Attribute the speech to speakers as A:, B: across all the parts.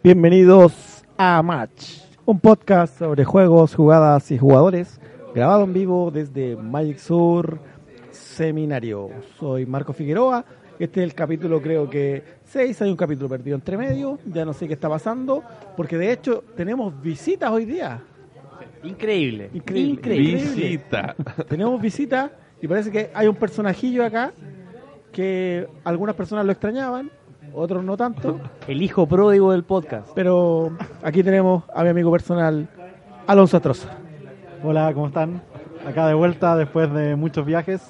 A: Bienvenidos a Match, un podcast sobre juegos, jugadas y jugadores, grabado en vivo desde Magic Sur Seminario. Soy Marco Figueroa, este es el capítulo creo que 6, hay un capítulo perdido entre medio, ya no sé qué está pasando, porque de hecho tenemos visitas hoy día.
B: Increíble.
A: Increíble.
B: Increíble.
C: Visita.
A: Tenemos visitas y parece que hay un personajillo acá que algunas personas lo extrañaban, otros no tanto.
B: El hijo pródigo del podcast.
A: Pero aquí tenemos a mi amigo personal, Alonso Atroza.
D: Hola, ¿cómo están? Acá de vuelta después de muchos viajes.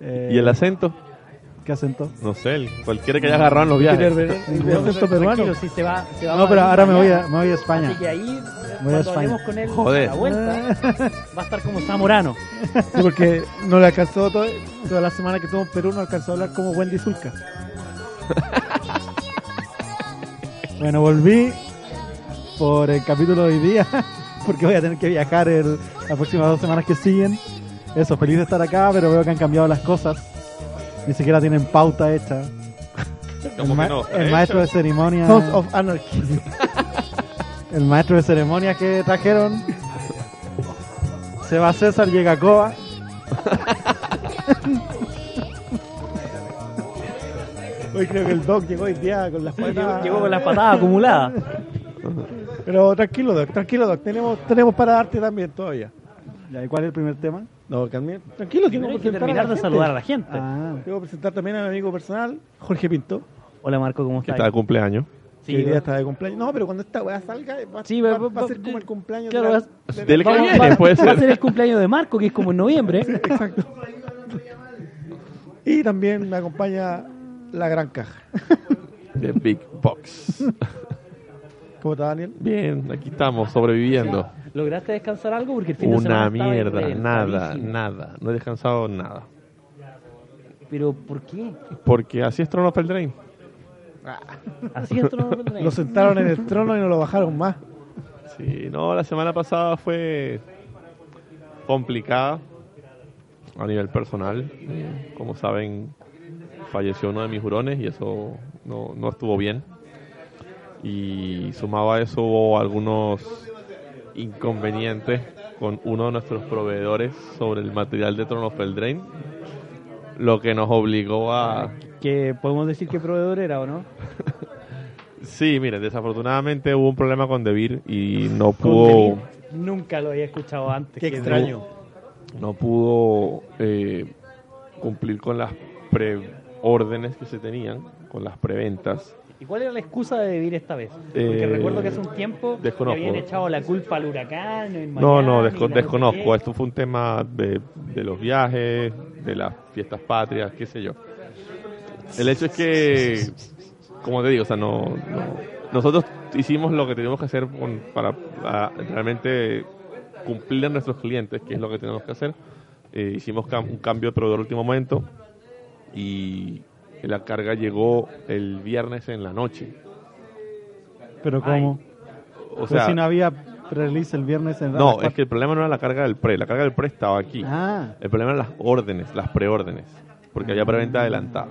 D: Eh,
C: ¿Y el acento?
D: ¿Qué acento?
C: No sé, el- cualquiera que haya agarrado en los viajes.
A: El acento peruano.
B: Tranquilo, si se va, se va
D: No, pero ahora me voy
B: a
D: me voy a España.
B: Así que ahí,
D: Voy a España.
B: con él
C: Joder.
B: a la vuelta, va a estar como Zamorano.
A: Sí, porque no le alcanzó todo- toda la semana que estuvo en Perú, no alcanzó a hablar como Wendy Zulka.
D: Bueno, volví por el capítulo de hoy día, porque voy a tener que viajar el- las próximas dos semanas que siguen. Eso, feliz de estar acá, pero veo que han cambiado las cosas. Ni siquiera tienen pauta hecha. El,
C: ¿Cómo
D: ma-
C: que no?
D: el maestro de ceremonia.
A: Sons of Anarchy.
D: El maestro de ceremonias que trajeron. Seba César llega a Coa.
A: Hoy creo que el Doc llegó hoy día con las
B: Llegó,
A: patas.
B: llegó con las patadas acumuladas.
A: Pero tranquilo, Doc, tranquilo, Doc. Tenemos, tenemos para darte también todavía.
D: ¿Y cuál es el primer tema?
A: No, también. Tranquilo, tengo
B: que terminar de saludar a la gente.
D: Ah,
A: Tengo que presentar también a mi amigo personal, Jorge Pinto,
B: Hola Marco, ¿cómo
C: Que
B: estás?
C: está de cumpleaños.
B: Sí,
A: hoy día está de cumpleaños. No, pero cuando esta weá salga, va,
B: Sí,
A: va-
B: va-
A: va a
B: va-
A: ser como el cumpleaños
B: claro,
A: de la-
B: va-
A: de-
C: que viene,
B: a
C: ser.
B: ser el cumpleaños de Marco, que es como en noviembre.
A: Exacto. Y también me acompaña la gran caja.
C: De Big Box.
A: ¿Cómo está Daniel?
C: Bien, aquí estamos, sobreviviendo.
B: ¿Lograste descansar algo? Porque el fin de semana
C: Una
B: estaba
C: mierda, nada, nada. No he descansado nada.
B: Pero ¿por qué?
C: Porque así es Throne of Eldraine.
B: Así es Trono del Rey.
A: Lo sentaron en el trono y no lo bajaron más.
C: Sí, no, la semana pasada fue complicada a nivel personal. Eh, Como saben, falleció uno de mis hurones y eso no, no estuvo bien. Y sumado a eso hubo algunos inconvenientes con uno de nuestros proveedores sobre el material de Throne of Eldraine, lo que nos obligó a...
B: Que podemos decir qué proveedor era o no.
C: Sí, mire, desafortunadamente hubo un problema con Debir y no pudo...
B: Nunca lo había escuchado antes.
A: Qué
B: que-
A: extraño.
C: no pudo eh, cumplir con las preórdenes que se tenían, con las preventas.
B: ¿Y cuál era la excusa de vivir esta vez? Porque
C: Eh,
B: recuerdo que hace un tiempo
C: desconozco.
B: habían echado la culpa al huracán. en
C: No, no,
B: Miami,
C: desco- desconozco.
B: no sé
C: Esto fue un tema de, de los viajes, de las fiestas patrias, qué sé yo. El hecho es que, como te digo, o sea, no, no- nosotros hicimos lo que teníamos que hacer con- para, para realmente cumplir a nuestros clientes, que es lo que tenemos que hacer. Eh, hicimos cam- un cambio de proveedor último momento y la carga llegó el viernes en la noche.
D: pero ¿cómo?
C: O
D: Pero
C: sea,
D: si no había release el viernes en
C: no, es que el problema no era la carga del pre, la carga del pre estaba aquí.
D: Ah,
C: El problema eran las órdenes, las preórdenes, porque había preventa adelantada.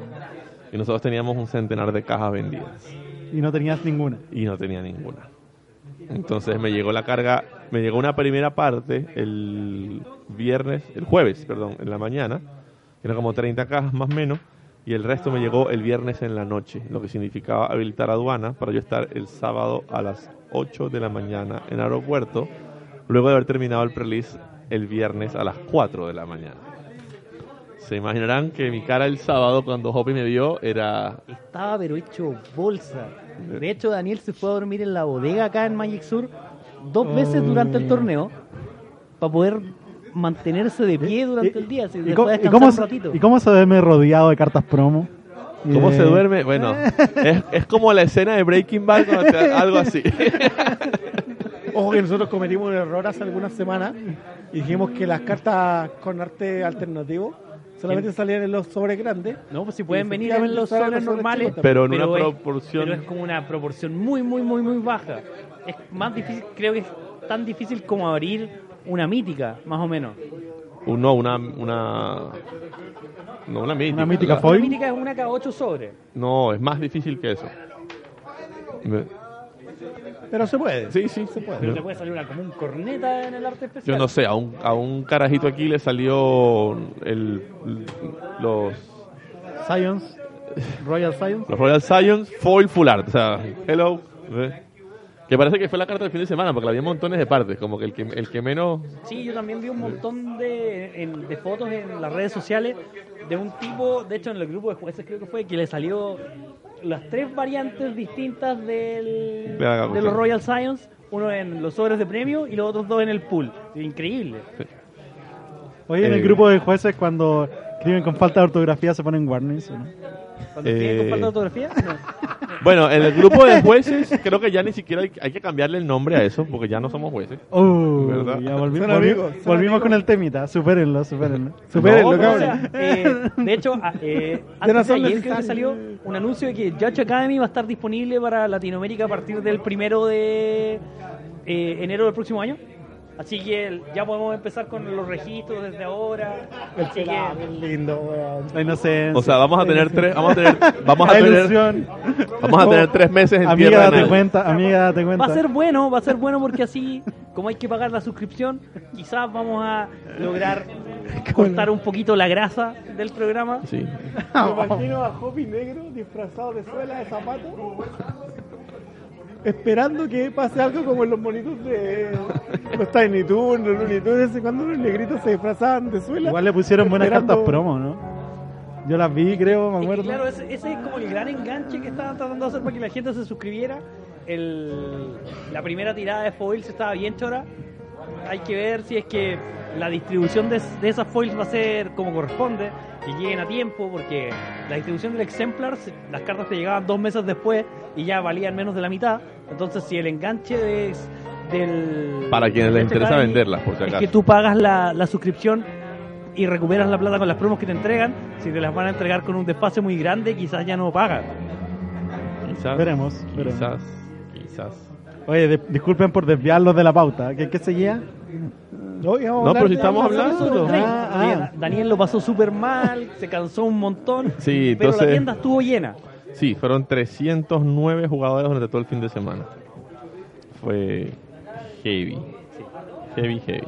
C: Y nosotros teníamos un centenar de cajas vendidas
D: y no tenías ninguna.
C: y no tenía ninguna. Entonces me llegó la carga, me llegó una primera parte el viernes, el jueves, perdón, en la mañana, que era como 30 cajas más o menos, y el resto me llegó el viernes en la noche, lo que significaba habilitar aduana para yo estar el sábado a las 8 de la mañana en aeropuerto, luego de haber terminado el release el viernes a las 4 de la mañana. Se imaginarán que mi cara el sábado cuando Hoppy me vio era
B: Estaba pero hecho bolsa. De hecho, Daniel se fue a dormir en la bodega acá en Magic Sur dos veces durante el torneo para poder mantenerse de pie durante el día. así,
D: ¿Y cómo, y
B: descansar
D: cómo
B: un
D: se-
B: ratito.
D: y cómo se duerme rodeado de cartas promo?
C: ¿Cómo
D: de-
C: se duerme? Bueno, es, es como la escena de Breaking Bad, cuando te- algo así.
A: Ojo que nosotros cometimos un error hace algunas semanas y dijimos que las cartas con arte alternativo solamente salían en los sobres grandes.
B: No, pues si pueden
A: Y
B: venir en los sobres normales,
C: Pero en una
B: es-
C: proporción-
B: pero es como una proporción muy, muy, muy, muy baja. Es más difícil, creo que es tan difícil como abrir una mítica, más o menos.
C: Un- No, una, una, no, una mítica.
D: Una mítica
C: La-
D: foil.
B: Una mítica es una cada ocho sobres.
C: No, es más difícil que eso. Me-
A: Pero se puede.
C: Sí, sí, se
B: Pero
C: puede.
B: te puede salir una, como un corneta en el arte especial.
C: Yo no sé, a un, a un carajito aquí le salió el, los,
D: Science, Royal Science.
C: los Royal Science Foil Full Art. O sea, hello. ¿ves? Que parece que fue la carta del fin de semana, porque la había montones de partes. Como que el que, el que menos.
B: Sí, yo también vi un montón de, en- de fotos en las redes sociales de un tipo, de hecho en el grupo de jueces creo que fue, que le salió las tres variantes distintas del,
C: De
B: los Royal Science, uno en los sobres de premio y los otros dos en el pool. Increíble.
D: Oye, en el
C: Eh,
D: grupo de jueces cuando escriben con falta de ortografía se ponen warnings, ¿o ¿no?
B: Cuando escriben con falta de ortografía, no.
C: Bueno, en el grupo de jueces, creo que ya ni siquiera hay, hay que cambiarle el nombre a eso, porque ya no somos jueces.
D: Uh,
C: ¿Verdad?
D: ya volvimos,
A: Son amigos,
D: volvi-
A: son
D: volvimos
A: amigos.
D: con el temita, supérenlo, supérenlo.
A: Supérenlo,
B: No, pero, o
A: cabrón.
B: sea, eh, de hecho, a- eh, antes de ayer creo que salió un anuncio de que Judge Academy va a estar disponible para Latinoamérica a partir del primero de eh, enero del próximo año. Así que el- ya podemos empezar con los registros desde ahora. Así que,
A: Qué lindo, weón.
D: La inocencia.
C: O sea, vamos a tener tres, vamos a tener, vamos a
D: la
C: tener,
D: ilusión.
C: vamos a tener tres meses en
D: Amiga,
C: tierra.
D: date
C: el-
D: cuenta, amiga, date cuenta.
B: va a ser bueno, va a ser bueno porque así, como hay que pagar la suscripción, quizás vamos a lograr cortar un poquito la grasa del programa.
C: Sí.
A: Me imagino a Hopi negro disfrazado de suela de zapato. Esperando que pase algo como en los monitos de los Tiny Toons, los Looney Tunes, cuando los negritos se disfrazaban de suela.
D: Igual le pusieron buenas
A: Esperando-
D: cartas promo, ¿no? Yo las vi, creo, me acuerdo.
B: claro, ese, ese es como el gran enganche que estaban tratando de hacer para que la gente se suscribiera. El, la primera tirada de foils estaba bien chora. Hay que ver si es que la distribución de, de esas foils va a ser como corresponde, que lleguen a tiempo, porque la distribución del exemplar, las cartas te llegaban dos meses después y ya valían menos de la mitad. Entonces, si el enganche de, del.
C: Para quienes les
B: este
C: interesa
B: Academy
C: venderlas, por si
B: es que tú pagas la, la suscripción y recuperas la plata con las promos que te entregan. Si te las van a entregar con un desfase muy grande, quizás ya no pagas.
C: Quizás.
D: Veremos, veremos.
C: Quizás. Quizás.
D: Oye, de- disculpen por desviarlos de la pauta. ¿Qué, qué seguía?
A: No,
C: No, pero si estamos hablando.
D: Ah, ah.
B: Daniel lo pasó súper mal, se cansó un montón,
C: Sí,
B: pero
C: entonces-
B: la tienda estuvo llena.
C: Sí, fueron 309 jugadores durante todo el fin de semana. Fue heavy. Heavy, heavy.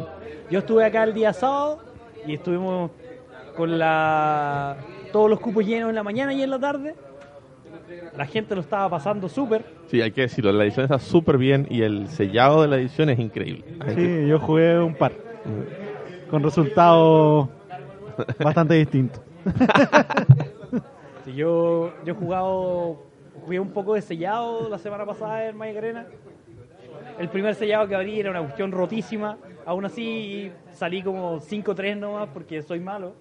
B: Yo estuve acá el día sábado y estuvimos con la todos los cupos llenos en la mañana y en la tarde. La gente lo estaba pasando súper.
C: Sí, hay que decirlo, la edición está súper bien y el sellado de la edición es increíble.
D: Sí, yo jugué un par. Con resultados bastante distintos.
B: Sí, yo, yo he jugado, jugué un poco de sellado la semana pasada en Magic Arena. El primer sellado que abrí era una cuestión rotísima. Aún así salí como 5-3 nomás porque soy malo.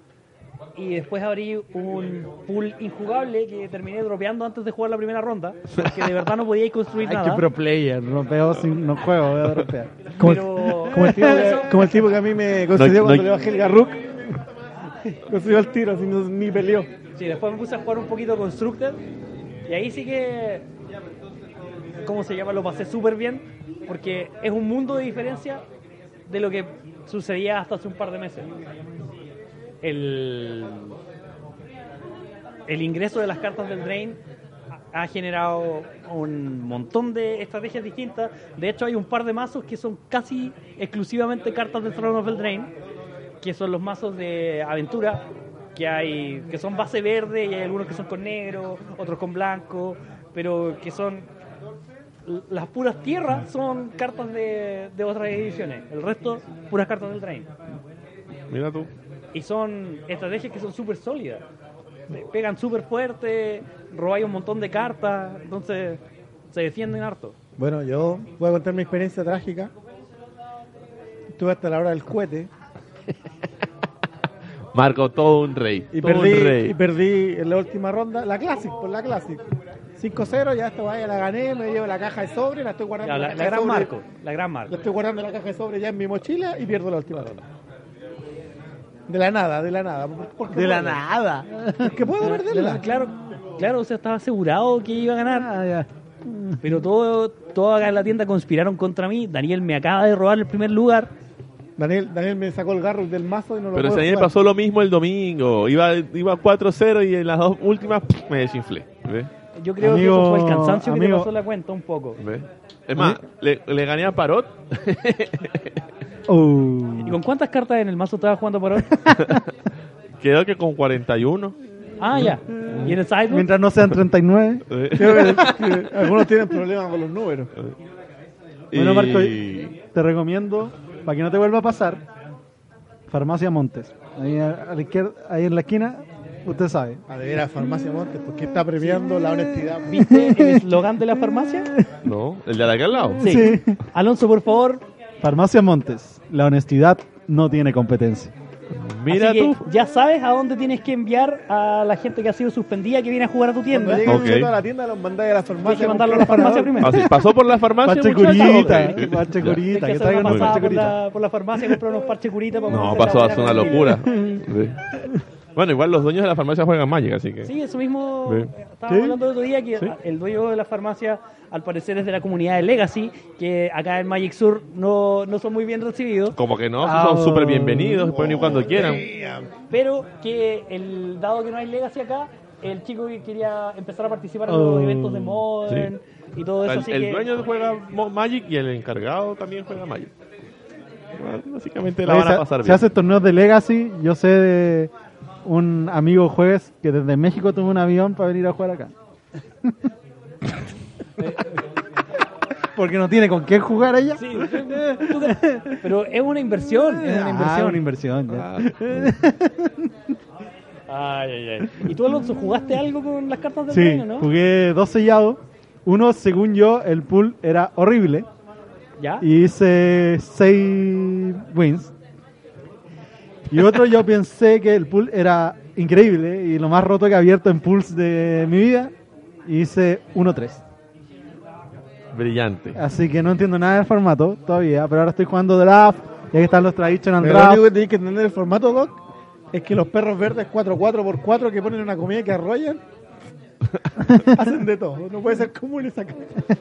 B: Y después abrí un pool injugable que terminé dropeando antes de jugar la primera ronda. Porque de verdad no podía construir
D: Hay que
B: nada.
D: pro player, no veo sin no juego, voy a dropear.
A: Como,
B: Pero-
A: como el tipo que,
B: Eso-
A: como el tipo que a mí me concedió
C: No-
A: cuando
C: no-
A: le bajé el Garruk. Concedió el tiro, así no, ni peleó.
B: Sí, después me puse a jugar un poquito Constructed y ahí sí que, ¿cómo se llama? Lo pasé súper bien porque es un mundo de diferencia de lo que sucedía hasta hace un par de meses. El, el ingreso de las cartas del Drain ha generado un montón de estrategias distintas. De hecho, hay un par de mazos que son casi exclusivamente cartas del Throne of the Drain, que son los mazos de aventura, que hay que son base verde y hay algunos que son con negro, otros con blanco, pero que son las puras tierras son cartas de, de otras ediciones. El resto, puras cartas del Drain.
C: Mira tú.
B: Y son estrategias que son súper sólidas. Pe- Pegan súper fuerte, robáis un montón de cartas, entonces se defienden harto.
A: Bueno, yo voy a contar mi experiencia trágica. Estuve hasta la hora del cohete
C: Marco, todo un rey.
A: y
C: todo
A: perdí,
C: un rey.
A: y perdí en la última ronda la Classic, por la Classic. 5-0, ya esta vaya la gané, me llevo la caja de sobre, la estoy guardando
B: Ya,
A: en
B: la, la gran
A: sobre.
B: marco, la gran marco.
A: La estoy guardando en la caja de sobre ya en mi mochila y pierdo la última ronda. De la nada, de la nada. ¿Por- por qué
D: De la
A: puedo?
D: nada.
A: Porque puedo perderla.
B: Claro, claro, o sea, estaba asegurado que iba a ganar.
D: Ah, ya.
B: Pero todo, todo acá en la tienda conspiraron contra mí. Daniel me acaba de robar el primer lugar.
A: Daniel, Daniel me sacó el garro del mazo y no lo
C: Pero me
A: jugar.
C: pasó lo mismo el domingo. Iba, iba 4-0 y en las dos últimas me desinflé.
B: Yo creo
D: Amigo-
B: que eso fue el cansancio que te
D: amigo-
B: pasó la cuenta un poco.
C: Es más, le, le gané a Parot.
D: Uh,
B: ¿Y con cuántas cartas en el mazo estabas jugando por hoy?
C: Creo que con 41.
B: ah, ya. ¿Y en el sideboard?
D: mientras no sean 39.
C: Eh,
A: Creo que- que algunos tienen problemas con los números.
D: Bueno, Marco,
C: y-
D: te recomiendo, para que no te vuelva a pasar, Farmacia Montes. Ahí a, a la izquierda, ahí en la esquina, usted sabe.
A: A veras, Farmacia Montes, porque está premiando la honestidad.
B: ¿Viste el eslogan de la farmacia?
C: No, el de aquel lado.
B: Sí.
D: Sí.
B: Alonso, por favor.
D: Farmacia Montes. La honestidad no tiene competencia.
C: Mira
B: Así que
C: tú.
B: ya sabes a dónde tienes que enviar a la gente que ha sido suspendida que viene a jugar a tu
A: Cuando
B: tienda.
A: lleguen
C: Ok.
A: nosotros a la tienda, los mandáis a la
B: Tienes
A: farmacia.
B: que mandarlo a la farmacia primero.
C: Ah, sí, pasó por la farmacia.
D: Parche curita, parche
B: Tienes
D: curita,
B: que
D: que traigan
B: una
D: un
B: pasada
D: parche
B: por
D: curita.
B: la, por la farmacia y comprar unos parches curita para
C: No, pasó a ser una locura. Sí. Bueno, igual los dueños de la farmacia juegan Magic, así que.
B: Sí, eso mismo.
C: Sí.
B: Estábamos
D: Sí.
B: hablando el otro día que
C: Sí.
B: el dueño de la farmacia, al parecer, es de la comunidad de Legacy, que acá en Magic Sur no, no son muy bien recibidos,
C: Como que no,
D: Ah,
C: son súper bienvenidos, pueden ir cuando quieran.
B: pero que el dado que no hay Legacy acá, el chico que quería empezar a participar en los
D: Oh.
B: eventos de Modern y todo eso.
C: El,
B: así
C: el
B: que,
C: dueño juega Magic y el encargado también juega Magic. Bueno, Básicamente la
D: Oye,
C: van a
D: se-
C: pasar
D: se
C: bien.
D: hace torneos de Legacy. Yo sé de un amigo jueves que desde México tuvo un avión para venir a jugar acá. Porque no tiene con qué jugar ella.
B: Sí, pero es una inversión, es una
D: Ah,
B: inversión.
D: una inversión. ya.
C: Ah,
B: Ay, ay, ay. ¿Y tú, Alonso, jugaste algo con las cartas del
D: Sí,
B: no?
D: jugué dos sellados. Uno, según yo, el pool era horrible.
B: ¿Ya?
D: Y hice seis wins. Y otro, yo pensé que el pool era increíble y lo más roto que he abierto en pools de mi vida. Y hice 1-3.
C: Brillante.
D: Así que no entiendo nada del formato todavía. Pero ahora estoy jugando draft. Y ahí están los traditional
A: Pero lo
D: draft.
A: único que tenéis que entender el formato, Doc, es que los perros verdes 4-4x4 que ponen una comida que arrollan hacen de todo. No puede ser común esa cosa.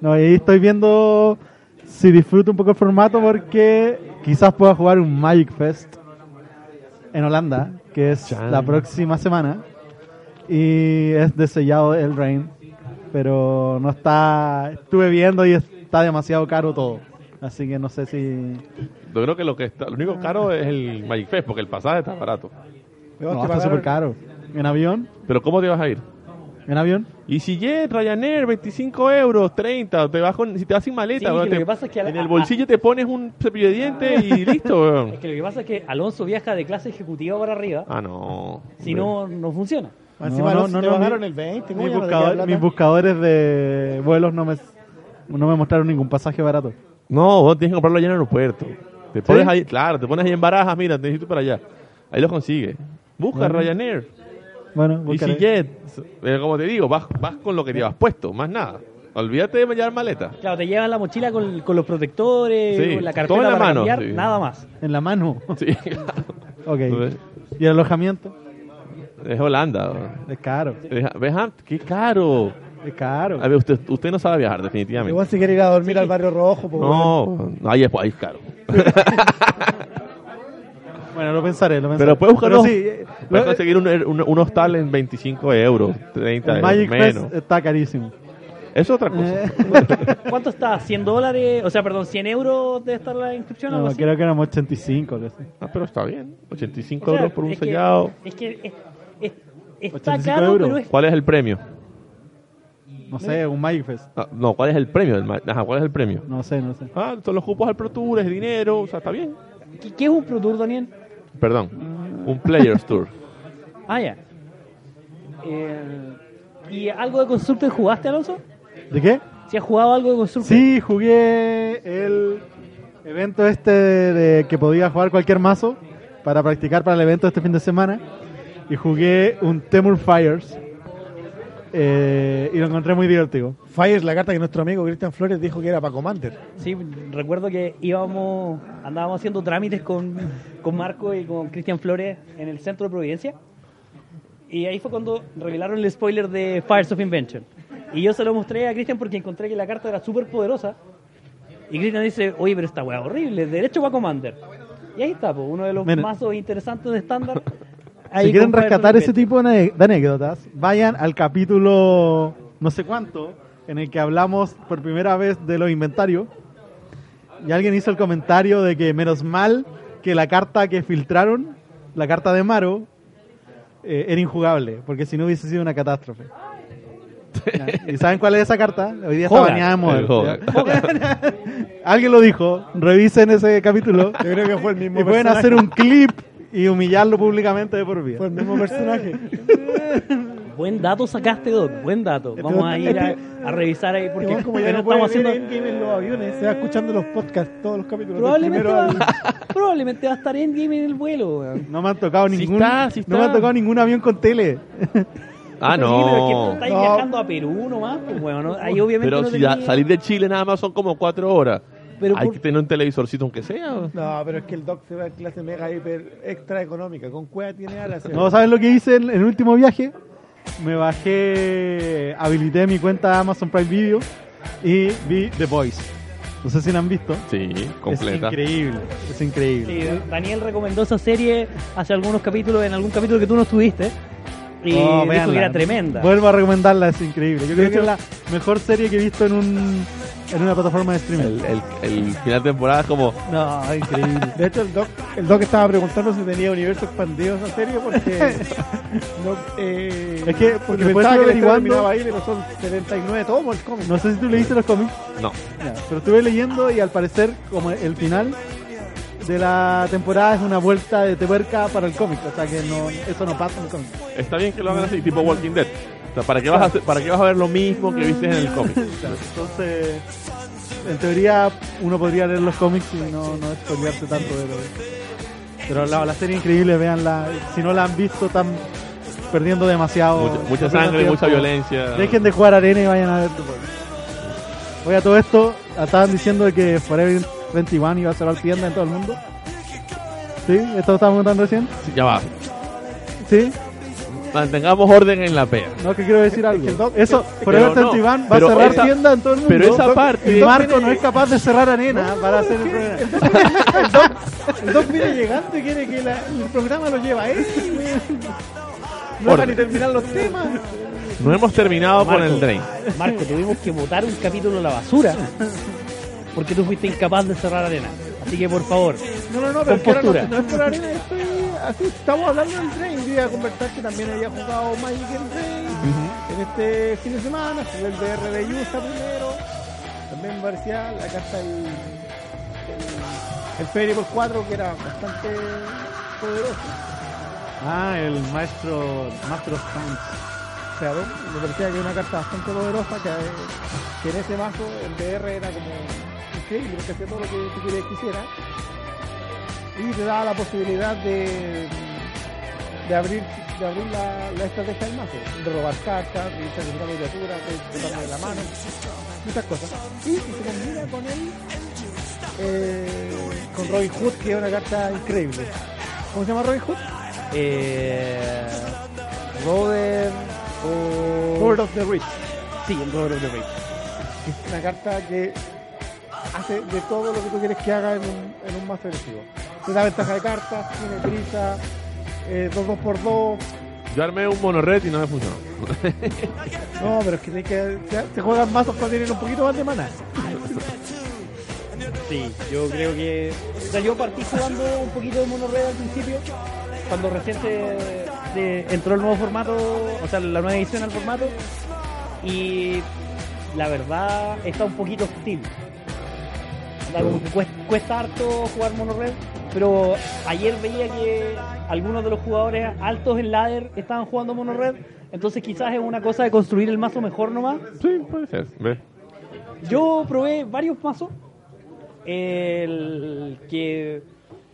D: No, y ahí estoy viendo si disfruto un poco el formato porque quizás pueda jugar un Magic Fest en Holanda, que es
C: Chan.
D: la próxima semana. Y es de sellado el Rain. Pero no está. Estuve viendo y está demasiado caro todo. Así que no sé si.
C: Yo creo que lo que está, lo único caro es el Magic Fest, porque el pasaje está barato.
D: No, está súper caro. ¿En avión?
C: Pero ¿cómo te vas a ir?
D: ¿En avión?
C: Y si Jet, Ryanair, 25 euros, 30, te vas con, si te vas sin maleta,
B: Sí,
C: weón,
B: que lo
C: te-
B: que pasa es que
C: en el bolsillo te pones un cepillo de dientes y listo, weón.
B: Es que lo que pasa es que Alonso viaja de clase ejecutiva para arriba,
C: Ah, no.
B: si no, no funciona.
A: Encima
D: No,
A: no,
D: no,
A: te
D: mi-
A: el 20. ¿cómo
D: Mis,
A: te
D: buscador- mis buscadores de vuelos no me, no me mostraron ningún pasaje barato.
C: No, vos tienes que comprarlo allá en el aeropuerto. Te pones ahí, claro, te pones ahí en barajas, mira, necesito para allá. Ahí lo consigues. Busca
D: Bueno.
C: Ryanair.
D: Bueno,
C: Y
D: buscaré.
C: si Jet, eh, como te digo, vas, vas con lo que llevas puesto, más nada. Olvídate de llevar maleta.
B: Claro, te llevan la mochila con, con los protectores,
C: Sí,
B: con la
C: todo
B: carpeta
C: en la
B: para
C: mano,
B: cambiar,
C: sí.
B: nada más.
D: En la mano.
C: Sí, claro.
D: ok.
C: Entonces,
D: ¿Y el alojamiento?
C: Es Holanda.
D: Es caro.
C: Es- ¿Ves? ah, ¡Qué caro!
D: Es caro.
C: A ver, usted, usted no sabe viajar, definitivamente.
A: Igual si quiere ir a dormir al barrio rojo, pues,
C: No, no, ahí es, ahí es caro.
D: Bueno, lo pensaré, lo pensaré.
C: Pero puedes buscar
D: Pero
C: dos-
D: sí, eh,
C: Puedes
D: lo-
C: conseguir un, un, un hostal en 25 euros, 30
D: el
C: euros,
D: Magic
C: menos.
D: Fest está carísimo.
C: Es otra cosa.
D: Eh,
B: ¿Cuánto está? ¿100 dólares? O sea, perdón, ¿100 euros debe estar la inscripción? algo
D: no,
B: así?
D: creo que éramos 85. algo así.
C: Ah, pero está bien. 85
B: O sea,
C: euros por un
B: es que-
C: sellado.
B: es que es- es- está
D: 85
B: caro,
D: euros.
B: pero es...
C: ¿Cuál es el premio?
D: No sé, un Magic Fest.
C: Ah, no, ¿cuál es el premio? Ajá, ¿cuál es el premio?
D: No sé, no sé.
C: Ah, son los cupos al Pro Tour, es dinero, o sea, está bien.
B: ¿Qué, qué es un Pro Tour, Daniel?
C: Perdón, un Players Tour.
B: Ah, ya. Eh, ¿Y algo de Constructor jugaste, Alonso?
D: ¿De qué?
B: ¿Si has jugado algo de Constructor?
D: Sí, jugué el evento este de que podía jugar cualquier mazo para practicar para el evento de este fin de semana. Y jugué un Temur Fires. eh, y lo encontré muy divertido.
A: Fire es la carta que nuestro amigo Cristian Flores dijo que era para Commander.
B: Sí, recuerdo que íbamos, andábamos haciendo trámites con, con Marco y con Cristian Flores en el centro de Providencia. Y ahí fue cuando revelaron el spoiler de Fires of Invention. Y yo se lo mostré a Cristian porque encontré que la carta era súper poderosa. Y Cristian dice, oye, pero esta weá horrible, derecho para Commander. Y ahí está, pues, uno de los mazos interesantes de estándar.
D: Si quieren rescatar ese tipo de anécdotas, vayan al capítulo no sé cuánto en el que hablamos por primera vez de los inventarios. Y alguien hizo el comentario de que menos mal que la carta que filtraron, la carta de Maro, eh, era injugable, porque si no hubiese sido una catástrofe. ¿Y saben cuál es esa carta? Hoy día está. ¿ya? Alguien lo dijo, revisen ese capítulo.
A: Yo creo que fue el mismo
D: Y pueden
A: personaje.
D: hacer un clip y humillarlo públicamente de por vida.
A: Fue el mismo personaje.
B: Buen dato sacaste, Doc. Buen dato. Vamos a ir a, a revisar ahí porque
A: Igual como ya no
B: estamos haciendo.
A: Endgame en los aviones, se va escuchando los podcasts, todos los capítulos.
B: Probablemente va, probablemente va a estar Endgame en el vuelo, weón.
D: No me han tocado ningún
C: está, sí
D: no me han
C: está.
D: tocado ningún avión con tele.
C: Ah,
B: Sí, pero es que tú
C: no.
B: estás
A: No.
B: viajando a Perú nomás, pues, weón. ¿no? Ahí obviamente
C: Pero
B: no
C: si
B: tenía-
C: a- salir de Chile nada más son como cuatro horas.
B: Pero
C: Hay
B: por-
C: que tener un televisorcito aunque sea.
A: No, pero es que el Doc se va en clase mega hiper extra económica. Con cueva tiene alas.
D: No, ¿sabes lo que hice en el último viaje? Me bajé, habilité mi cuenta de Amazon Prime Video y vi The Voice. No sé si la han visto.
C: Sí,
D: Es
C: completa.
D: increíble, es increíble.
B: Sí, Daniel recomendó esa serie hace algunos capítulos, en algún capítulo que tú no estuviste. Y
D: Oh,
B: dijo que era tremenda.
D: Vuelvo a recomendarla, es increíble. Yo creo que es la mejor serie que he visto en un en una plataforma de streaming.
C: El, el, el final de temporada es como.
D: No, increíble.
A: De hecho, el Doc, el Doc estaba preguntando si tenía universo expandido esa serie porque. no, eh,
D: Es que,
A: porque pensaba que
D: averiguando-
A: terminaba ahí, pero son 79 tomos el cómic.
D: No sé si tú leíste los cómics,
C: No.
D: Ya, pero estuve leyendo y al parecer como el final de la temporada es una vuelta de tuerca para el cómic, o sea que no eso no pasa en el cómic.
C: Está bien que lo hagan así, tipo Walking Dead. Sea, ¿para qué vas a, para qué vas a ver lo mismo que viste en el cómic?
D: Entonces, en teoría uno podría leer los cómics y no, no spoilearse tanto de lo Pero la, la serie increíble, véanla. Si no la han visto, están perdiendo demasiado.
C: Mucha, sangre,
D: tiempo.
C: mucha violencia.
D: Dejen de jugar arena y vayan a ver tu. Oye, a todo esto, estaban diciendo que Forever 21 iba a cerrar tienda en todo el mundo. ¿Sí? ¿Esto lo estábamos contando recién?
C: Sí, Ya va.
D: ¿Sí?
C: Mantengamos orden en la pea.
D: No, que quiero decir algo.
A: el doc-
D: Eso,
A: es que-
D: Forever
C: pero no,
D: 21 va a cerrar
C: esa-
D: tienda en todo el mundo.
C: pero esa parte-
D: Marco
A: viene-
D: no es capaz de cerrar arena para hacer el programa.
A: El Doc viene llegando y quiere que la- el programa lo lleva a él. No deja ni terminar los temas.
C: No hemos terminado con el Drain.
B: Marco, tuvimos que botar un capítulo a la basura porque tú fuiste incapaz de cerrar arena. Así que por favor,
A: No, no, no,
B: Con
A: pero ahora
B: postura.
A: no, no es por arena, estoy así. Estamos hablando del Drain. Yo iba a conversar que también había jugado Magic en Drain en este fin de semana. Jugué el BR de Yusa primero. También parcial. Acá está el, el, el por 4 que era bastante poderoso.
D: Ah, el maestro, of Times.
A: Claro, me parecía que era una carta bastante poderosa que, que en ese mazo el DR era como increíble, porque hacía todo lo que tú querías que hiciera. Y te daba la posibilidad de, de abrir de abrir la, la estrategia del mazo, de robar cartas, de irse a criatura, de botarme de la mano, muchas cosas. Y se combina con el eh, con Robin Hood, que es una carta increíble. ¿Cómo se llama Robin Hood?
B: eh, Robert o...
A: Lord of the Rich.
B: Sí, el Robert of the Rich.
A: es una carta que hace de todo lo que tú quieres que haga en un, en un mazo agresivo. Te da ventaja de cartas, tiene prisa, eh, 2 2 x 2
C: Yo armé un monored y no me funcionó.
A: No, pero es que, tienes que se, se juegan mazos cuando tienen un poquito más de mana.
B: Sí, yo creo que. O sea, yo partí jugando un poquito de Mono Red al principio, cuando recién se, se entró el nuevo formato, o sea, la nueva edición al formato, y la verdad está un poquito hostil. Sea, como que cuesta, cuesta harto jugar Mono Red, pero ayer veía que algunos de los jugadores altos en ladder estaban jugando Mono Red, entonces quizás es una cosa de construir el mazo mejor nomás.
C: Sí, puede ser. ¿Ves?
B: Yo probé varios mazos. El que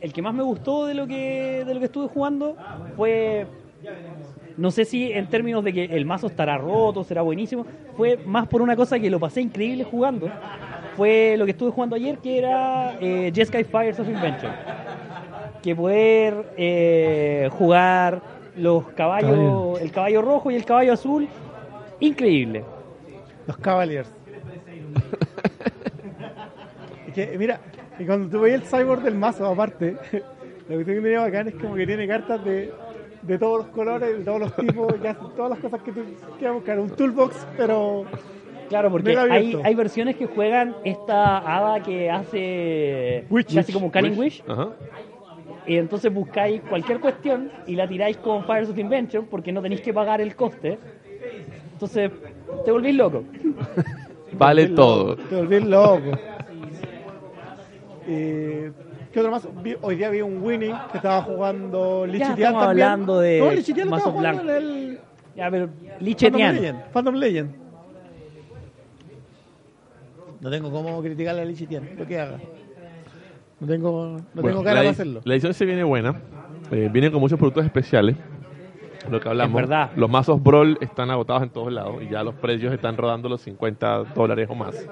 B: el que más me gustó de lo que de lo que estuve jugando fue no sé si en términos de que el mazo estará roto, será buenísimo, fue más por una cosa que lo pasé increíble jugando. Fue lo que estuve jugando ayer, que era eh, Jeskai Fires of Invention. Que poder eh, jugar los caballos,
D: Caballo.
B: el caballo rojo y el caballo azul, increíble.
A: Los Cavaliers. Es que, mira, y cuando tú veis el cyborg del mazo, aparte, lo que tiene bacán es como que tiene cartas de, de todos los colores, de todos los tipos, que hacen todas las cosas que tú quieras buscar. Un toolbox, pero
B: Claro, porque hay, hay versiones que juegan esta hada que hace
A: Witch.
B: casi como Cunning Wish.
C: Ajá.
B: Y entonces buscáis cualquier cuestión y la tiráis con Fires of Invention porque no tenéis que pagar el coste. Entonces te volvís loco.
C: Vale todo.
A: Te volví loco. Eh, ¿Qué otro más? Vi- hoy día vi un winning que estaba jugando Lichitian también.
B: hablando de
A: No, Lichitian estaba jugando en el
B: Ya, pero
A: Phantom
B: Lichetian.
A: Legend. Phantom Legend. No tengo cómo criticarle a Lichitian, lo que haga. No tengo, no
C: Bueno,
A: tengo cara para hacerlo.
C: la edición se viene buena. Eh, viene con muchos productos especiales. Lo que hablamos.
B: Es verdad.
C: Los mazos Brawl están agotados en todos lados y ya los precios están rodando los 50 dólares o más.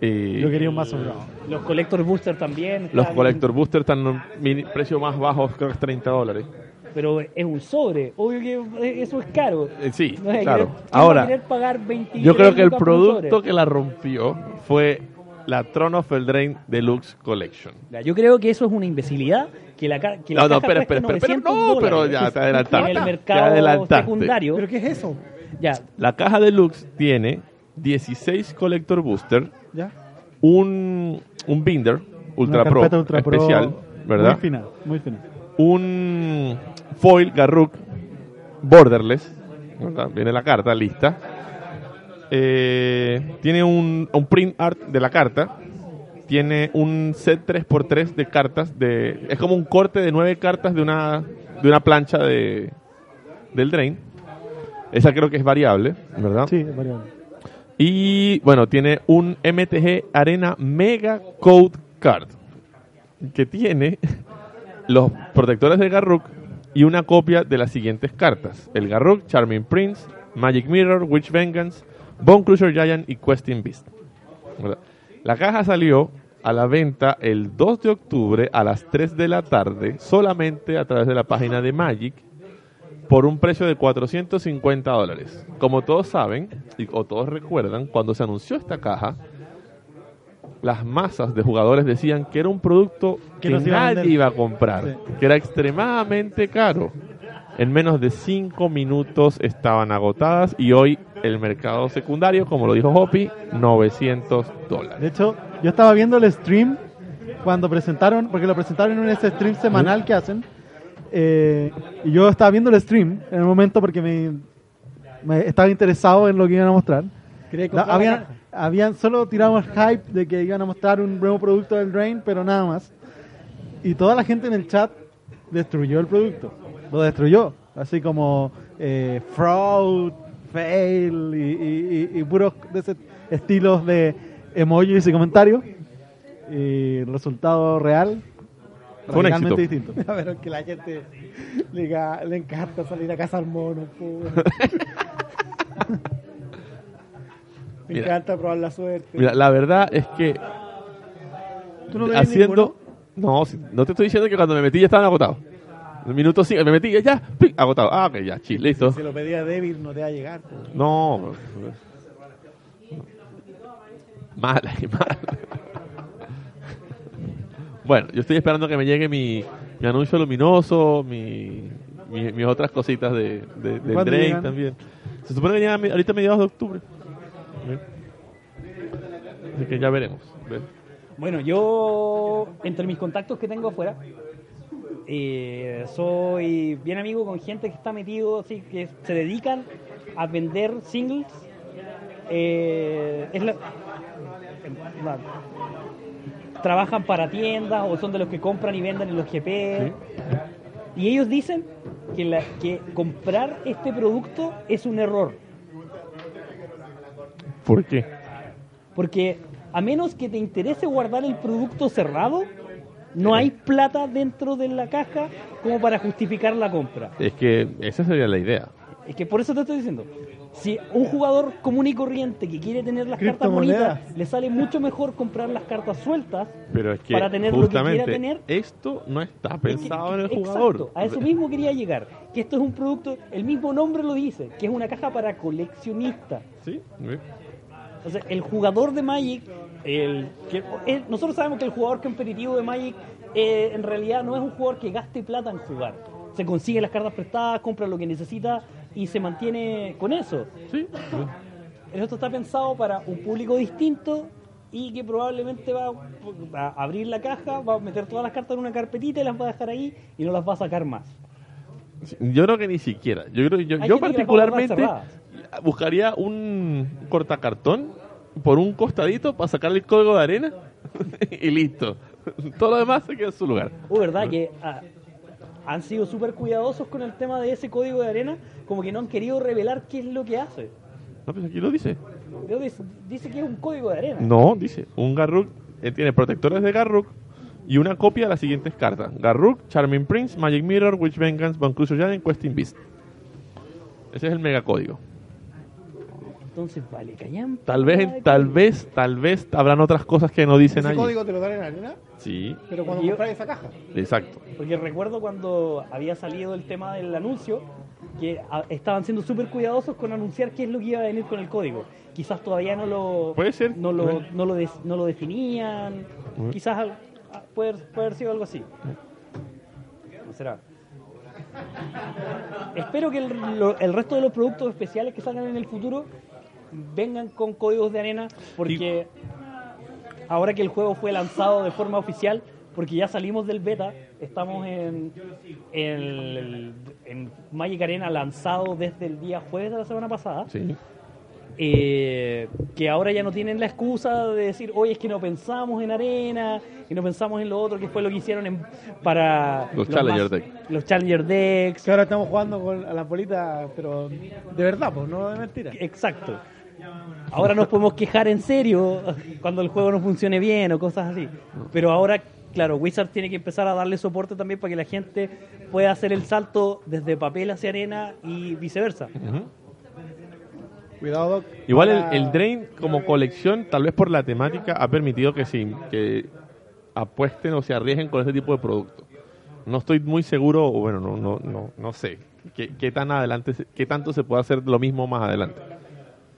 C: Eh,
D: Yo quería un mazo bravo.
B: Los Collector Booster también.
C: los Collector Booster están en un precio más bajo, creo que es 30 dólares.
B: Pero es un sobre. Obvio que eso es caro.
C: Eh, sí,
B: No es
C: claro.
B: querer- ¿quién va a
C: Ahora,
B: querer pagar 23
C: yo creo que el producto que la rompió fue la Throne of Eldraine Deluxe Collection.
B: Ya, Yo creo que eso es una imbecilidad. Que la, que la
C: No, no,
B: caja
C: espera, espera, espera, espera.
B: 900
C: No, pero ya te adelantaste.
B: En el
C: Te
B: mercado
C: adelantaste.
B: secundario.
A: ¿Pero qué es eso?
B: Ya,
C: La caja Deluxe tiene 16 Collector Booster,
A: ¿Ya?
C: un, un binder Ultra
D: Una
C: Pro,
D: Ultra Pro
C: especial, ¿verdad?
D: Muy fina, muy fina.
C: Un foil Garruk borderless, ¿verdad? Viene la carta lista. Eh, tiene un, un print art de la carta. Tiene un set 3x3 de cartas. De, es como un corte de nueve cartas de una, de una plancha de, del Drain. Esa creo que es variable, ¿verdad?
D: Sí, es variable.
C: Y bueno, tiene un MTG Arena Mega Code Card que tiene los protectores de Garruk y una copia de las siguientes cartas: el Garruk, Charming Prince, Magic Mirror, Witch Vengeance, Bone Crusher Giant y Questing Beast. La caja salió a la venta el 2 de octubre a las 3 de la tarde solamente a través de la página de Magic por un precio de 450 dólares. Como todos saben, y, o todos recuerdan, cuando se anunció esta caja, las masas de jugadores decían que era un producto que,
D: Que no se iba a
C: nadie iba a comprar,
D: Sí.
C: que era extremadamente caro. En menos de 5 minutos estaban agotadas y hoy el mercado secundario, como lo dijo Hopi, 900
D: De
C: dólares.
D: hecho, yo estaba viendo el stream cuando presentaron, porque lo presentaron en ese stream semanal que hacen. eh, y yo estaba viendo el stream en el momento porque me, me estaba interesado en lo que iban a mostrar.
A: La caja.
D: Habían solo tirado el hype de que iban a mostrar un nuevo producto del Drain, pero nada más. Y toda la gente en el chat destruyó el producto. Lo destruyó. Así como eh, fraud, fail y, y- y- y puros de ese estilos de emojis y comentarios. Y el resultado real
C: Fue un éxito.
D: distinto.
A: A ver, que la gente le, le encanta salir a cazar monos. Me
C: Mira.
A: encanta probar la suerte.
C: Mira, la verdad es que
A: ¿Tú no
C: haciendo... No, no te estoy diciendo que cuando me metí ya estaban agotados. El minuto 5, me metí ya, ¡pic! agotado. Ah, ok, ya, chill, listo.
A: Si lo pedía débil, no te va a llegar. po.
C: No. Mala y mala. Bueno, yo estoy esperando que me llegue mi, mi anuncio luminoso, mi, mi- mis otras cositas de, de, del
D: ¿Cuándo
C: Drain
D: llegan?
C: también. Se supone que llegan ahorita a mediados de octubre. Así que ya veremos.
B: Bueno, yo, entre mis contactos que tengo afuera, eh, soy bien amigo con gente que está metido, así que se dedican a vender singles. Eh, es la- la- trabajan para tiendas o son de los que compran y venden en los GP. Y ellos dicen que, la- que comprar este producto es un error.
C: ¿Por qué?
B: Porque a menos que te interese guardar el producto cerrado, no hay plata dentro de la caja como para justificar la compra.
C: Es que esa sería la idea.
B: Es que por eso te estoy diciendo. Si un jugador común y corriente que quiere tener las cartas bonitas, le sale mucho mejor comprar las cartas sueltas.
C: Pero es que
B: Para tener lo que quiera
C: justamente
B: tener.
C: esto no está
B: Es que-
C: pensado en el
B: exacto,
C: jugador.
B: a eso mismo quería llegar. Que esto es un producto, el mismo nombre lo dice, que es una caja para coleccionistas.
C: ¿Sí?
B: O sea, el jugador de Magic, el, que, el- nosotros sabemos que el jugador competitivo de Magic eh, en realidad no es un jugador que gaste plata en jugar. Se consigue las cartas prestadas, compra lo que necesita y se mantiene con eso.
C: Sí.
B: el otro está pensado para un público distinto y que probablemente va a abrir la caja, va a meter todas las cartas en una carpetita y las va a dejar ahí y no las va a sacar más.
C: Yo creo que ni siquiera. Yo creo yo, yo particularmente. Buscaría un cortacartón por un costadito para sacarle el código de arena y listo. Todo lo demás se queda en su lugar.
B: Uh, ¿verdad? Que ah, han sido súper cuidadosos con el tema de ese código de arena, como que no han querido revelar qué es lo que hace.
C: No, pues aquí lo dice.
B: Dice, dice que es un código de arena.
C: No, dice. Un Garruk eh, tiene protectores de Garruk y una copia de las siguientes cartas: Garruk, Charming Prince, Magic Mirror, Witch Vengeance, Von Crucial Giant, Questing Beast. Ese es el megacódigo.
B: Entonces, vale, callan.
C: Tal vez, tal vez, tal vez habrán otras cosas que no dicen
A: Ese
C: ahí.
A: código te lo dan en arena,
C: Sí,
A: pero cuando
B: Yo-
A: compras esa caja.
C: exacto.
B: Porque recuerdo cuando había salido el tema del anuncio, que ah, estaban siendo súper cuidadosos con anunciar qué es lo que iba a venir con el código. Quizás todavía no lo,
C: Puede ser.
B: no lo, no lo, des- no lo definían. Quizás al- puede, puede haber sido algo así. No será. Espero que el, lo- el resto de los productos especiales que salgan en el futuro vengan con códigos de arena, porque ahora que el juego fue lanzado de forma oficial, porque ya salimos del beta, estamos en, en, el- en Magic Arena lanzado desde el día jueves de la semana pasada,
C: Sí.
B: eh, que ahora ya no tienen la excusa de decir, oye, es que no pensamos en arena, y no pensamos en lo otro, que fue lo que hicieron en- para
C: Los Challenger Decks.
B: Los Challenger Decks.
A: Que ahora estamos jugando con a las bolitas, pero de verdad, pues no de mentira.
B: Exacto. Ahora nos podemos quejar en serio cuando el juego no funcione bien o cosas así. Pero ahora, claro, Wizard tiene que empezar a darle soporte también para que la gente pueda hacer el salto desde papel hacia arena y viceversa.
C: Ujú.
A: Cuidado, Doc.
C: Igual el, el Drain como colección, tal vez por la temática, ha permitido que sí, que apuesten o se arriesguen con ese tipo de producto. No estoy muy seguro, o bueno, no, no, no, no sé, qué, qué tan adelante, qué tanto se puede hacer lo mismo más adelante.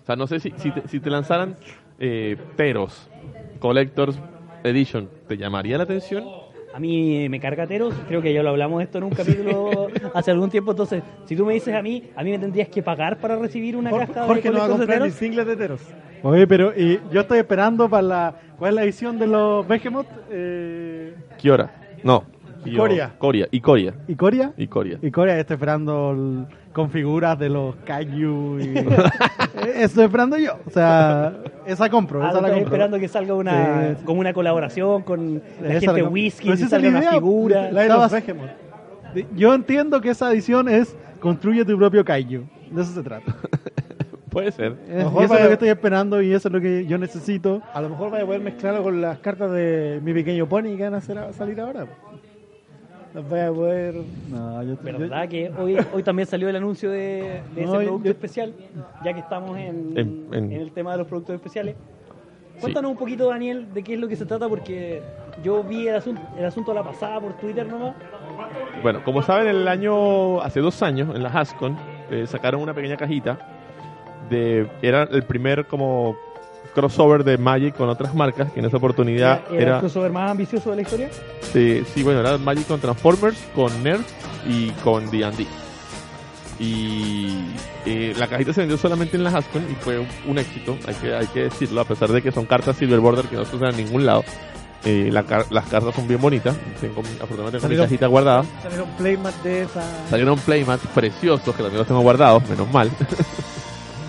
C: O sea, no sé si, si, te, si te lanzaran eh, Teros, Collectors Edition, ¿te llamaría la atención?
B: A mí me carga Teros, creo que ya lo hablamos esto en un capítulo hace algún tiempo, entonces si tú me dices a mí, a mí me tendrías que pagar para recibir una
A: Jorge,
B: caja
A: Jorge
B: de
A: no va a
B: de
A: comprar ni singles de teros.
D: Oye, pero y yo estoy esperando para la. ¿Cuál es la edición de los Behemoth? Eh,
C: Kiora, no. Kio-
A: Coria.
C: Coria, y Coria,
D: ¿Y Coria?
C: y Coria.
D: Y Corea está esperando el- con figuras de los Kaiju y... Eh, Eso esperando yo. O sea, esa compro,
B: Ah,
D: esa la
B: estoy
D: compro.
B: esperando que salga una,
D: Sí, sí.
B: como una colaboración con la
D: Esa
B: gente
D: la.
B: Whisky,
D: la
B: salga una
D: idea,
B: figura.
A: La de los.
D: Yo entiendo que esa edición es construye tu propio Kaiju. De eso se trata.
C: Puede ser.
D: Es-
A: Mejor
D: y eso es lo que estoy esperando y eso es lo que yo necesito.
A: A lo mejor vaya a poder mezclarlo con las cartas de mi pequeño pony que van a, hacer- a salir ahora. Las vaya a poder.
D: No, yo,
B: ¿Verdad que hoy, hoy también salió el anuncio de, de
D: No,
B: ese producto
D: yo-
B: especial? Ya que estamos en,
C: En- en-
B: en el tema de los productos especiales. Cuéntanos un poquito, Daniel, de qué es lo que se trata, porque yo vi el asunto, el asunto a la pasada por Twitter nomás.
C: Bueno, como saben, el año, hace dos años, en la Hascon, eh, sacaron una pequeña cajita de, era el primer como crossover de Magic con otras marcas, que en esa oportunidad
B: ¿Era,
C: era,
B: el crossover más ambicioso de la historia?
C: sí, sí, bueno, era Magic con Transformers, con Nerf y con D&D. Y eh, la cajita se vendió solamente en la Hascon y fue un, éxito, hay que, hay que decirlo, a pesar de que son cartas Silver Border que no se usan en ningún lado. Eh, la las cartas son bien bonitas, tengo afortunadamente con mi cajita guardada.
A: Salieron playmat de esa.
C: Salieron playmats preciosos que también los tengo guardados, menos mal.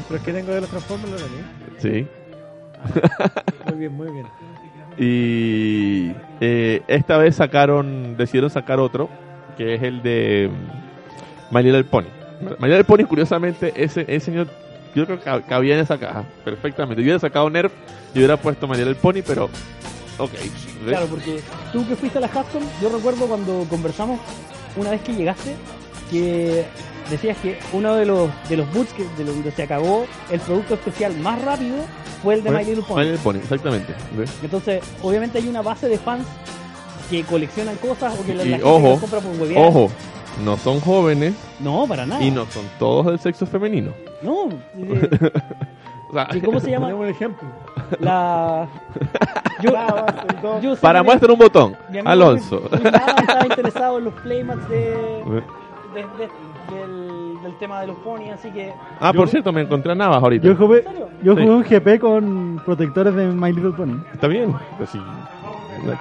A: Pero es que tengo de los Transformers, tenía.
C: sí.
A: Muy bien, muy bien.
C: Y eh, esta vez sacaron, decidieron sacar otro, que es el de mm, My Little Pony. My Little Pony, curiosamente, ese, ese señor, yo creo que cab- cabía en esa caja perfectamente. Yo hubiera sacado Nerf y hubiera puesto My Little Pony, pero ok. ¿ves?
B: Claro, porque tú que fuiste a la Hascom, yo recuerdo cuando conversamos una vez que llegaste, que decías que uno de los de los boots que, de donde se acabó el producto especial más rápido fue el de My Little
C: My
B: Pony.
C: Little Pony, exactamente. ¿ves?
B: Entonces, obviamente hay una base de fans que coleccionan cosas o que la,
C: Y
B: la gente
C: ojo,
B: compra por huevear.
C: Ojo, no son jóvenes
B: No, para nada.
C: y no son todos del sexo femenino.
B: No, eh,
C: O sea,
B: ¿Y cómo se llama?
A: Un ejemplo.
B: La. Yo, yo sé
C: para muestra un botón,
B: mi
C: Alonso.
B: Nava estaba interesado en los playmats de, de- de- del, del tema de los ponies, así que.
C: Ah,
D: Yo-
C: por cierto, me encontré a Navas ahorita.
D: Yo, Jope,
B: ¿En serio?
D: Yo
C: Sí.
D: jugué un GP con protectores de My Little Pony.
C: Está bien. Pues sí.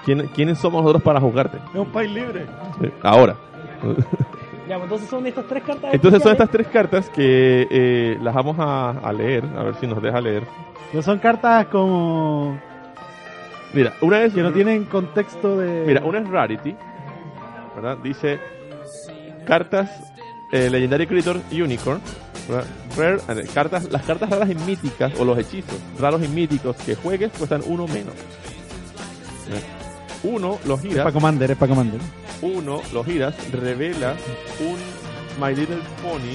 C: ¿Quién- ¿Quiénes somos nosotros para jugarte?
A: Es un país libre.
C: Eh, Ahora.
B: Ya, pues entonces son estas tres cartas.
C: Entonces son estas tres cartas que eh, las vamos a, a leer, a ver si nos deja leer.
D: Pero son cartas como
C: Mira, una es
D: que no tienen contexto de.
C: Mira, una es Rarity, ¿verdad? Dice cartas eh, Legendary Creature Unicorn. Rare, eh, cartas, las cartas raras y míticas o los hechizos raros y míticos que juegues cuestan uno menos. Uno los
D: Es
C: giras,
D: para Commander, es para Commander.
C: uno los giras, revela un My Little Pony,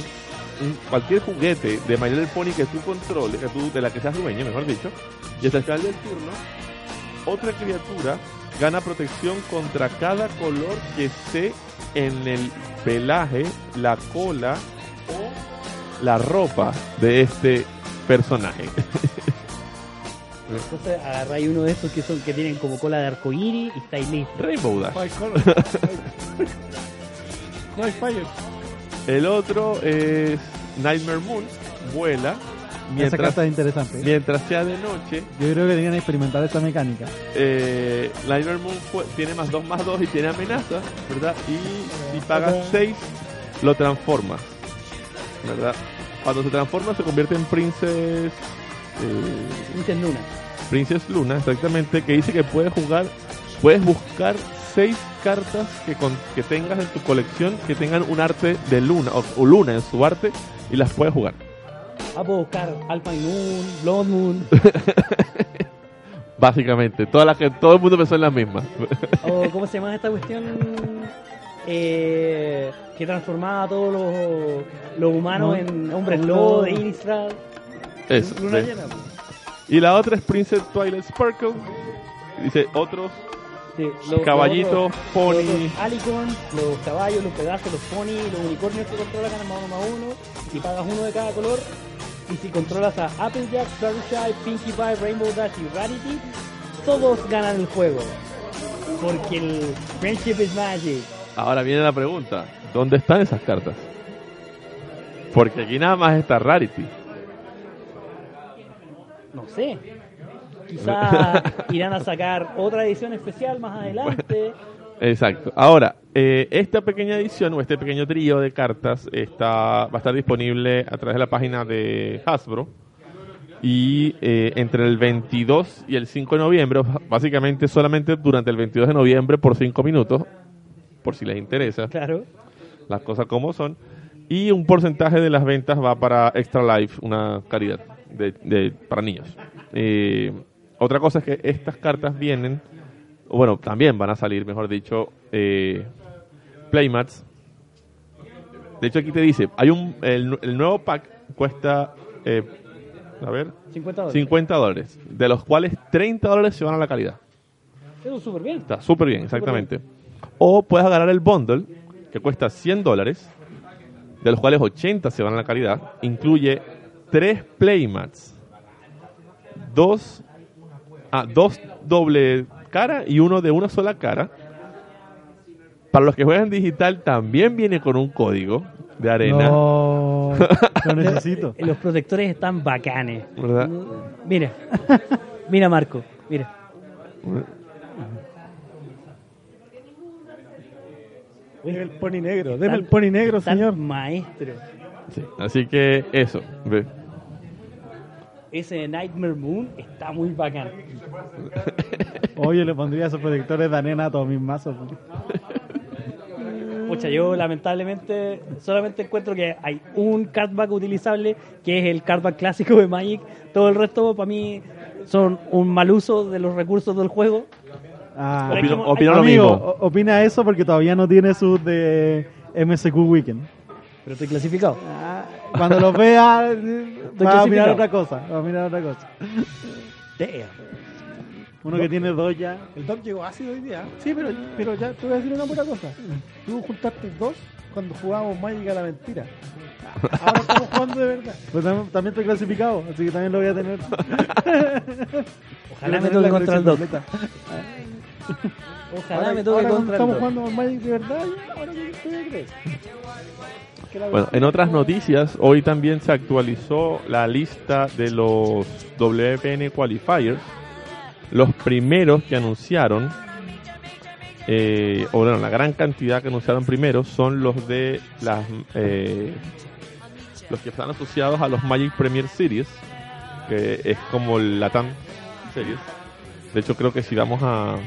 C: un- cualquier juguete de My Little Pony que tú controles, que tú, de la que seas dueño, mejor dicho, y hasta el final del turno, otra criatura gana protección contra cada color que esté en el pelaje, la cola o la ropa de este personaje.
B: Entonces agarráis uno de esos que son que tienen como cola de arcoíris y estáis listos.
C: Rainbow Dash.
A: Five colors. no hay fallos.
C: El otro es Nightmare Moon, vuela
D: Esa
C: mientras,
D: carta es interesante.
C: mientras sea de noche.
D: Yo creo que que experimentar esa mecánica.
C: Eh, Moon fue- tiene más 2 más 2 y tiene amenaza, ¿verdad? Y si pagas 6, lo transformas, ¿verdad? Cuando se transforma se convierte en Princess... eh,
B: Princess Luna.
C: Princess Luna, exactamente, que dice que puedes jugar, puedes buscar seis cartas que, con- que tengas en tu colección que tengan un arte de luna o, o luna en su arte y las puedes jugar.
B: Ah, puedo buscar Alpine Moon, Blood Moon,
C: Básicamente, todas las que todo el mundo pensó en las mismas.
B: o ¿cómo se llama esta cuestión? Eh, que transformaba a todos los, los humanos
D: No.
B: en hombres
D: No.
B: lobo de Innistrad.
C: Eso.
B: Luna
C: sí.
B: llena.
C: Y la otra es Princess Twilight Sparkle. Dice otros
B: Sí, los-
C: caballitos,
B: los
C: pony.
B: los alicorn, los caballos, los pedazos, los pony, los unicornios que controlan ganan más uno más uno. Y pagas uno de cada color. Y si controlas a Applejack, Fluttershy, Pinkie Pie, Rainbow Dash y Rarity, todos ganan el juego. Porque el Friendship is Magic.
C: Ahora viene la pregunta, ¿dónde están esas cartas? Porque aquí nada más está Rarity.
B: No sé. Quizá irán a sacar otra edición especial más adelante.
C: Exacto. Ahora, eh, esta pequeña edición o este pequeño trío de cartas está, va a estar disponible a través de la página de Hasbro. Y eh, entre el 22 y el 5 de noviembre, básicamente solamente durante el 22 de noviembre por 5 minutos, por si les interesa,
B: Claro.
C: las cosas como son. Y un porcentaje de las ventas va para Extra Life, una caridad de, de- para niños. Eh, otra cosa es que estas cartas vienen, bueno, también van a salir, mejor dicho, eh, playmats. De hecho, aquí te dice, hay un el, nuevo pack cuesta, eh, a ver,
B: 50 dólares.
C: 50 dólares, de los cuales 30 dólares se van a la calidad.
B: Eso súper bien.
C: Está súper bien, exactamente. O puedes agarrar el bundle, que cuesta 100 dólares, de los cuales 80 se van a la calidad, incluye tres playmats, 2 a dos doble cara y uno de una sola cara. Para los que juegan digital también viene con un código de arena.
D: No, lo necesito.
B: Los protectores están bacanes.
C: ¿Verdad?
B: Mira, mira Marco, mira.
A: Deme el pony negro, deme el pony negro, señor.
B: Maestro.
C: Sí, así que eso.
B: Ese Nightmare Moon está muy bacán.
D: Oye, le pondría esos protectores de arena a todos mis mazos.
B: Pucha, yo lamentablemente solamente encuentro que hay un cardback utilizable, que es el cardback clásico de Magic. Todo el resto, para mí, son un mal uso de los recursos del juego.
D: Ah,
B: hay
C: Opino,
B: como-
C: opino lo
D: amigo,
C: mismo.
D: opina eso porque todavía no tiene sus de MSQ Weekend.
B: Pero estoy clasificado.
D: Ah, cuando los vea, va a mirar otra cosa. Va a mirar otra cosa. Uno que tiene dos ya.
A: El Doc llegó ácido hoy día. Sí, pero, pero ya te voy a decir una buena cosa. Tú juntaste dos cuando jugábamos Magic a la mentira. Ahora estamos jugando de verdad.
D: Pues tam- también estoy clasificado, así que también lo voy a tener.
B: Ojalá me toque contra el
D: completa.
B: Ojalá me toque contra el
A: estamos
B: Doc.
A: jugando Magic de verdad, ahora que tú crees. La
C: Bueno, en otras noticias, hoy también se actualizó la lista de los WPN Qualifiers. Los primeros que anunciaron, eh, o bueno, la gran cantidad que anunciaron primero son los de las eh, los que están asociados a los Magic Premier Series, que es como el Latam Series. De hecho, creo que si vamos a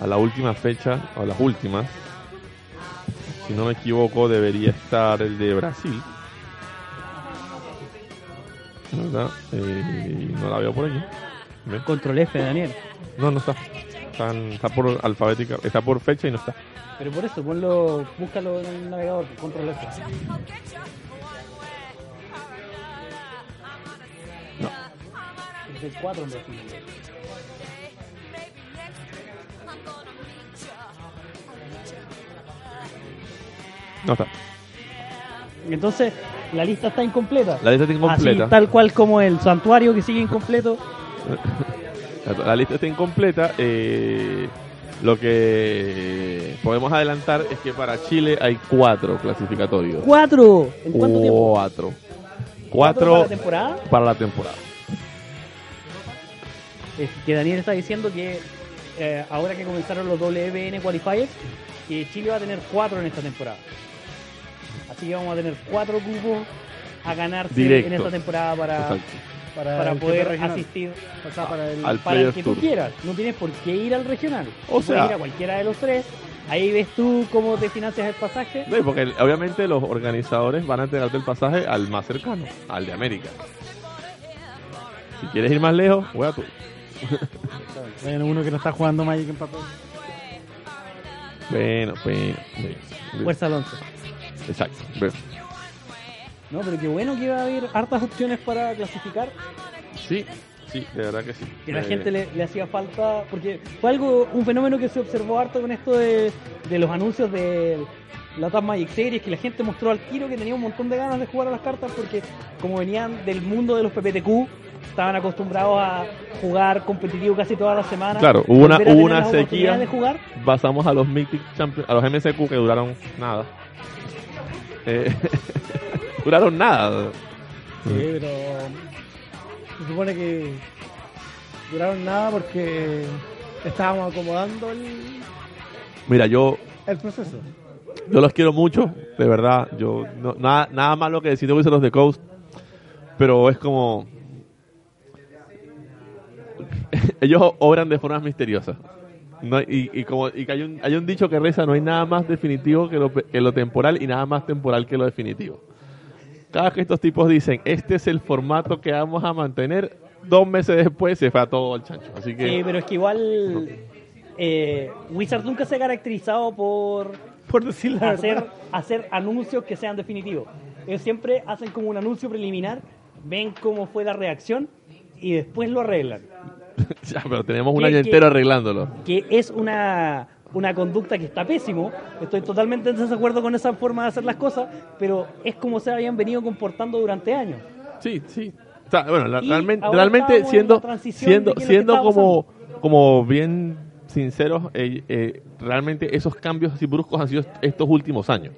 C: a la última fecha, o a las últimas, si no me equivoco, debería estar el de Brasil. ¿Verdad? Eh, no la veo por aquí. ¿Ven?
B: Control F, Daniel.
C: No, no está. Está, en- está por alfabética, está por fecha y no está.
B: Pero por eso, ponlo, búscalo en el navegador, Control F.
C: No.
B: Es el 4 en Brasil.
C: No está.
B: Entonces, la lista está incompleta.
C: La lista está incompleta.
B: Así, tal cual como el santuario que sigue incompleto.
C: La, lista está incompleta. eh, lo que podemos adelantar es que para Chile hay cuatro clasificatorios.
B: ¡Cuatro! ¿En cuánto tiempo?
C: Cuatro.
B: ¿Cuatro para la temporada?
C: para la temporada.
B: Es que Daniel está diciendo que eh, ahora que comenzaron los WBN Qualifiers, que Chile va a tener cuatro en esta temporada. Así que vamos a tener cuatro cupos a ganarse
C: Directos.
B: en esta temporada para, para
D: el
B: poder
D: regional.
B: asistir
D: O sea, para el,
C: Al
B: para el que
C: Tour.
B: tú quieras. No tienes por qué ir al regional.
C: O
B: Tú
C: sea-
B: puedes ir a cualquiera de los tres. Ahí ves tú cómo te financias el pasaje.
C: No, y porque el- obviamente los organizadores van a entregarte el pasaje al más cercano, al de América. Si quieres ir más lejos, juega tú.
D: Bueno, uno que no está jugando Magic en papel.
C: Bueno, bueno, bueno.
B: Fuerza Alonso.
C: Exacto.
B: No, pero qué bueno que va a haber hartas opciones para clasificar.
C: Sí, sí, de verdad que sí.
B: que la
C: Eh,
B: gente le, le hacía falta, porque fue algo, un fenómeno que se observó harto con esto de, de los anuncios de la TAP Magic Series, que la gente mostró al tiro que tenía un montón de ganas de jugar a las cartas, porque como venían del mundo de los PPTQ, estaban acostumbrados a jugar competitivo casi todas las semanas.
C: Claro, hubo una, hubo una sequía.
B: de jugar.
C: Pasamos a los Mythic Champions, a los MSQ que duraron nada. Eh, duraron nada.
A: Sí, pero se supone que duraron nada porque estábamos acomodando el,
C: Mira, yo
A: el proceso.
C: Yo los quiero mucho, de verdad. Yo no- nada, nada malo que decir de of the Coast, pero es como ellos obran de formas misteriosas. No, y, y como y que hay un, hay un dicho que reza, no hay nada más definitivo que lo, pe- que lo temporal y nada más temporal que lo definitivo. Cada vez que estos tipos dicen, este es el formato que vamos a mantener, dos meses después se fue a todo el chancho. Así que
B: Sí, pero es que igual eh, Wizard nunca se ha caracterizado por
A: Por decir
B: hacer,
A: verdad.
B: hacer anuncios que sean definitivos. Ellos siempre hacen como un anuncio preliminar, ven cómo fue la reacción y después lo arreglan.
C: ya, pero tenemos un
B: ¿Qué-
C: año entero arreglándolo.
B: Que es una, una conducta que está pésimo. Estoy totalmente en desacuerdo con esa forma de hacer las cosas, pero es como se habían venido comportando durante años.
C: Sí, sí. O sea, bueno, la- realmente, realmente siendo, siendo, siendo como, como bien sinceros, eh, eh, realmente esos cambios así bruscos han sido estos últimos años.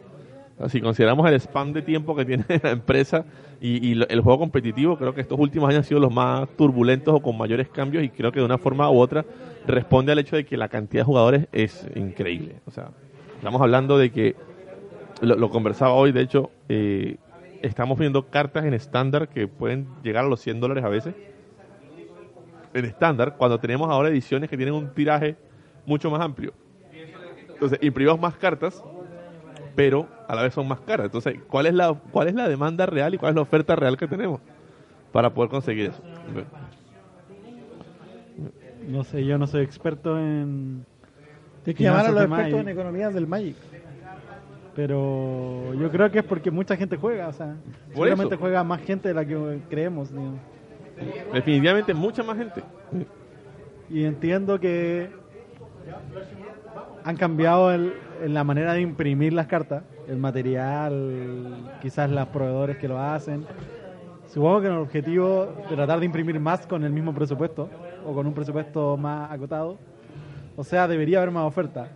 C: Si consideramos el spam de tiempo que tiene la empresa y, el juego competitivo, creo que estos últimos años han sido los más turbulentos o con mayores cambios y creo que de una forma u otra responde al hecho de que la cantidad de jugadores es increíble. O sea, estamos hablando de que, lo, lo conversaba hoy, de hecho, eh, estamos viendo cartas en estándar que pueden llegar a los 100 dólares a veces. En estándar, cuando tenemos ahora ediciones que tienen un tiraje mucho más amplio. Entonces, imprimimos más cartas, pero a la vez son más caras. Entonces, ¿cuál es la, cuál es la demanda real y cuál es la oferta real que tenemos para poder conseguir eso?
D: No sé, yo no soy experto en.
A: Tienes que llamar a los expertos en
D: Magic,
A: economía del Magic.
D: Pero yo creo que es porque mucha gente juega, o sea,
C: Por
D: seguramente
C: eso.
D: juega más gente de la que creemos. digamos.
C: Definitivamente mucha más gente.
D: Y entiendo que han cambiado el- en la manera de imprimir las cartas, el material, quizás los proveedores que lo hacen. Supongo que el objetivo de tratar de imprimir más con el mismo presupuesto o con un presupuesto más acotado. O sea, debería haber más oferta,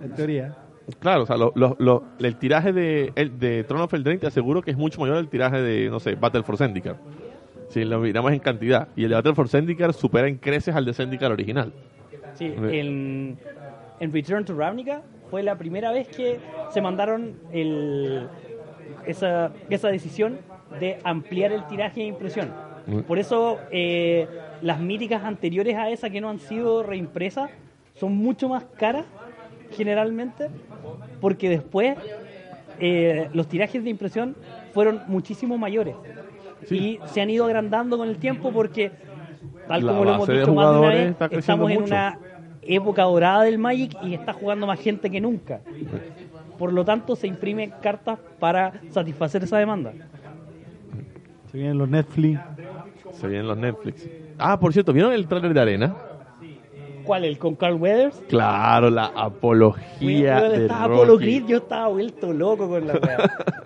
D: en teoría.
C: Claro, o sea, lo- lo- lo- el tiraje de, el, de Throne of Eldraine te aseguro que es mucho mayor el tiraje de, no sé, Battle for Zendikar. Si lo miramos en cantidad. Y el de Battle for Zendikar supera en creces al de Zendikar original.
B: Sí,
C: Ve.
B: En, Return to Ravnica fue la primera vez que se mandaron el, esa, esa decisión de ampliar el tiraje de impresión. Por eso eh, las míticas anteriores a esa que no han sido reimpresas son mucho más caras generalmente porque después eh, los tirajes de impresión fueron muchísimo mayores y se han ido agrandando con el tiempo porque tal
C: La
B: como lo hemos dicho más de una vez estamos en
C: mucho.
B: una época dorada del Magic y está jugando más gente que nunca por lo tanto se imprimen cartas para satisfacer esa demanda
D: Se vienen los Netflix.
C: Se vienen los Netflix. Ah, por cierto, ¿vieron el trailer de Arena?
B: ¿cuál? ¿el con Carl Weathers?
C: Claro, la apología de
B: estaba
C: Rocky.
B: Apollo Creed, yo estaba vuelto loco con la.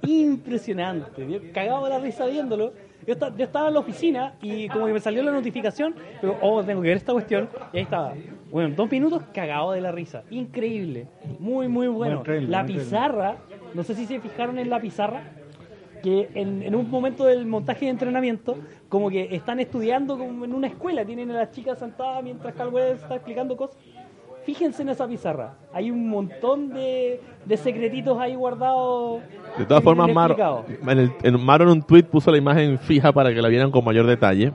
B: Impresionante. Cagado de la risa viéndolo. Yo, esta- yo estaba en la oficina y como que me salió la notificación, pero oh, tengo que ver esta cuestión. Y ahí estaba. Bueno, dos minutos cagado de la risa. Increíble. Muy, muy bueno.
D: Buen trailer,
B: la pizarra, no sé si se fijaron en la pizarra, que en, en un momento del montaje de entrenamiento, como que están estudiando como en una escuela, tienen a las chicas sentadas mientras Weathers está explicando cosas. Fíjense en esa pizarra, hay un montón de, de secretitos ahí guardados.
C: De todas formas, Maro, en el, en Maro en un tweet puso la imagen fija para que la vieran con mayor detalle.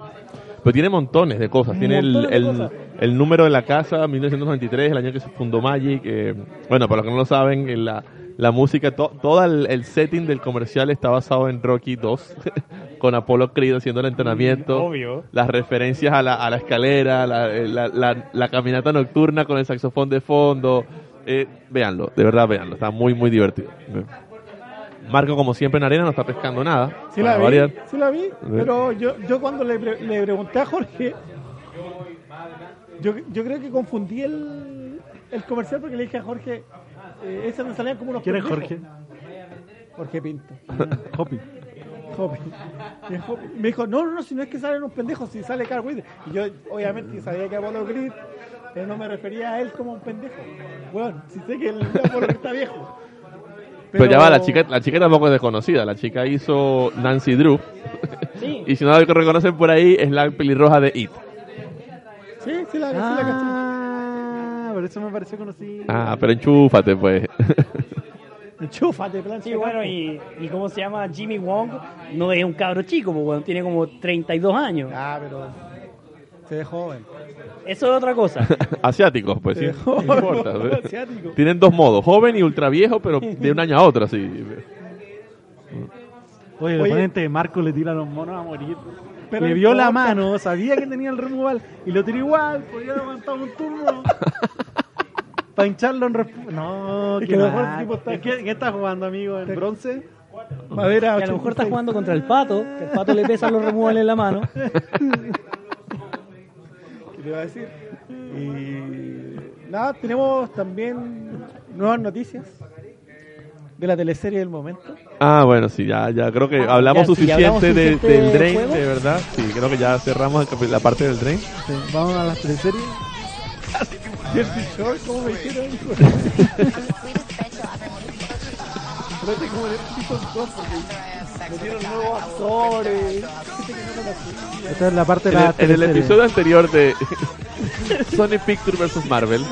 C: Pero tiene montones de cosas. Tiene el,
B: Montones de
C: el-
B: cosas.
C: el número de la casa, 1993, el año que se fundó Magic. eh, bueno, para los que no lo saben, en la, la música, to- todo el, el setting del comercial está basado en Rocky 2, con Apollo Creed haciendo el entrenamiento.
B: Obvio.
C: Las referencias a la, a la escalera, la, la- la- la caminata nocturna con el saxofón de fondo. Eh, véanlo, de verdad véanlo, está muy, muy divertido. Marco, como siempre en arena, no está pescando nada.
A: Sí la vi,
C: variar.
A: sí la vi, pero yo, yo cuando le, pre- le pregunté a Jorge, yo, yo creo que confundí el, el comercial porque le dije a Jorge, eh, esas me salían como unos
D: ¿Quién es. Jorge?
A: Jorge Pinto.
D: Hopi.
A: Y. Me dijo, no, no, no, si no es que salen unos pendejos, si sale Carl Weathers. Y yo, obviamente, sabía que Apolo Creed, pero no me refería a él como un pendejo. Bueno, si sé que el Apolo Creed está viejo.
C: Pero, ya va, la chica, la chica tampoco es desconocida. La chica hizo Nancy Drew.
B: Sí,
C: y si no la reconocen por ahí, es la pelirroja de It.
A: Sí, sí la, sí la caché.
D: Ah, por eso me pareció conocido.
C: Ah, pero enchúfate, pues.
A: Enchúfate, plancha.
B: sí, bueno, y, y cómo se llama Jimmy Wong, no es un cabro chico, pues, bueno, tiene como 32 años.
A: Ah, pero se ve joven.
B: Eso es otra cosa.
C: Asiáticos, pues sí. No importa.
A: asiático.
C: Tienen dos modos, joven y ultra viejo, pero de un año a otro, así.
D: Oye, el
A: Oye.
D: oponente de Marco le tira a los monos a morir.
A: Pero
D: le vio la mano, sabía que tenía el removal y lo tiró igual, podía aguantado un turno. Para hincharlo en resp- No, que
A: lo mejor tipo está-
D: ¿Qué, qué está jugando, amigo? ¿En bronce?
A: Madera
B: Que a lo mejor está
A: 86.
B: jugando contra el pato, que el pato le pesa los removales en la mano.
A: ¿Qué te iba a decir? Y nada, tenemos también nuevas noticias de la teleserie del momento.
C: Ah, bueno, sí, ya, ya creo que
B: Ah,
C: hablamos
B: ya, sí, ya
C: suficiente,
B: hablamos
C: de-
B: suficiente
C: del
B: del
C: Drain,
B: juego.
C: de verdad. Sí, creo que ya cerramos la parte del Drain.
D: Sí, Vamos a las teleseries.
A: Jersey Shore, ¿cómo me hicieron? Parece como el Season 2 porque metieron nuevos actores, gente que no conocía.
D: Esta es la parte de
C: En
D: la
C: el, en el
D: teleserie.
C: episodio anterior de Sony Pictures vs Marvel,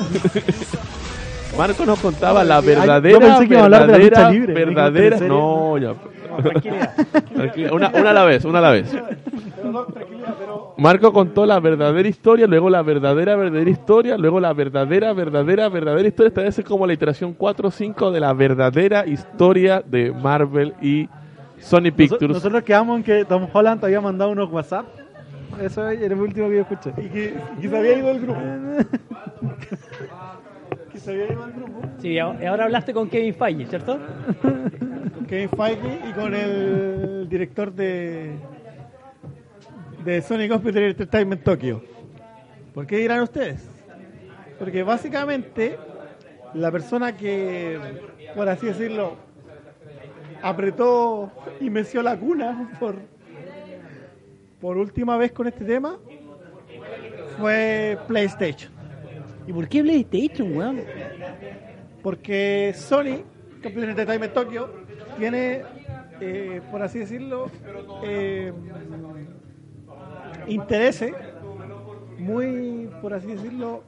C: Marco nos contaba la
D: Ay,
C: verdadera,
D: yo pensé que iba a hablar de la libre,
C: verdadera, no, ya.
B: No, tranquilidad.
C: Tranquila, Una, una a la vez, una a la vez.
A: Pero no, tranquilidad, pero
C: Marco contó la verdadera historia, luego la verdadera, verdadera historia, luego la verdadera, verdadera, verdadera historia. Esta vez es como la iteración 4 o 5 de la verdadera historia de Marvel y Sony Pictures.
D: Nosotros quedamos en que Tom Holland había mandado unos WhatsApp. Eso es el último que yo escuché.
A: y que, y que se había ido del grupo. que se había ido del grupo.
B: Sí, ahora ahora hablaste con Kevin Feige, ¿cierto?
A: Con Kevin Feige y con el director de de Sony Computer Entertainment Tokyo. ¿Por qué dirán ustedes? Porque básicamente la persona que, por así decirlo, apretó y meció la cuna por, por última vez con este tema fue PlayStation.
B: ¿Y por qué PlayStation, weón?
A: Porque Sony, Computer Entertainment Tokyo, tiene, eh, por así decirlo, eh, intereses muy, por así decirlo,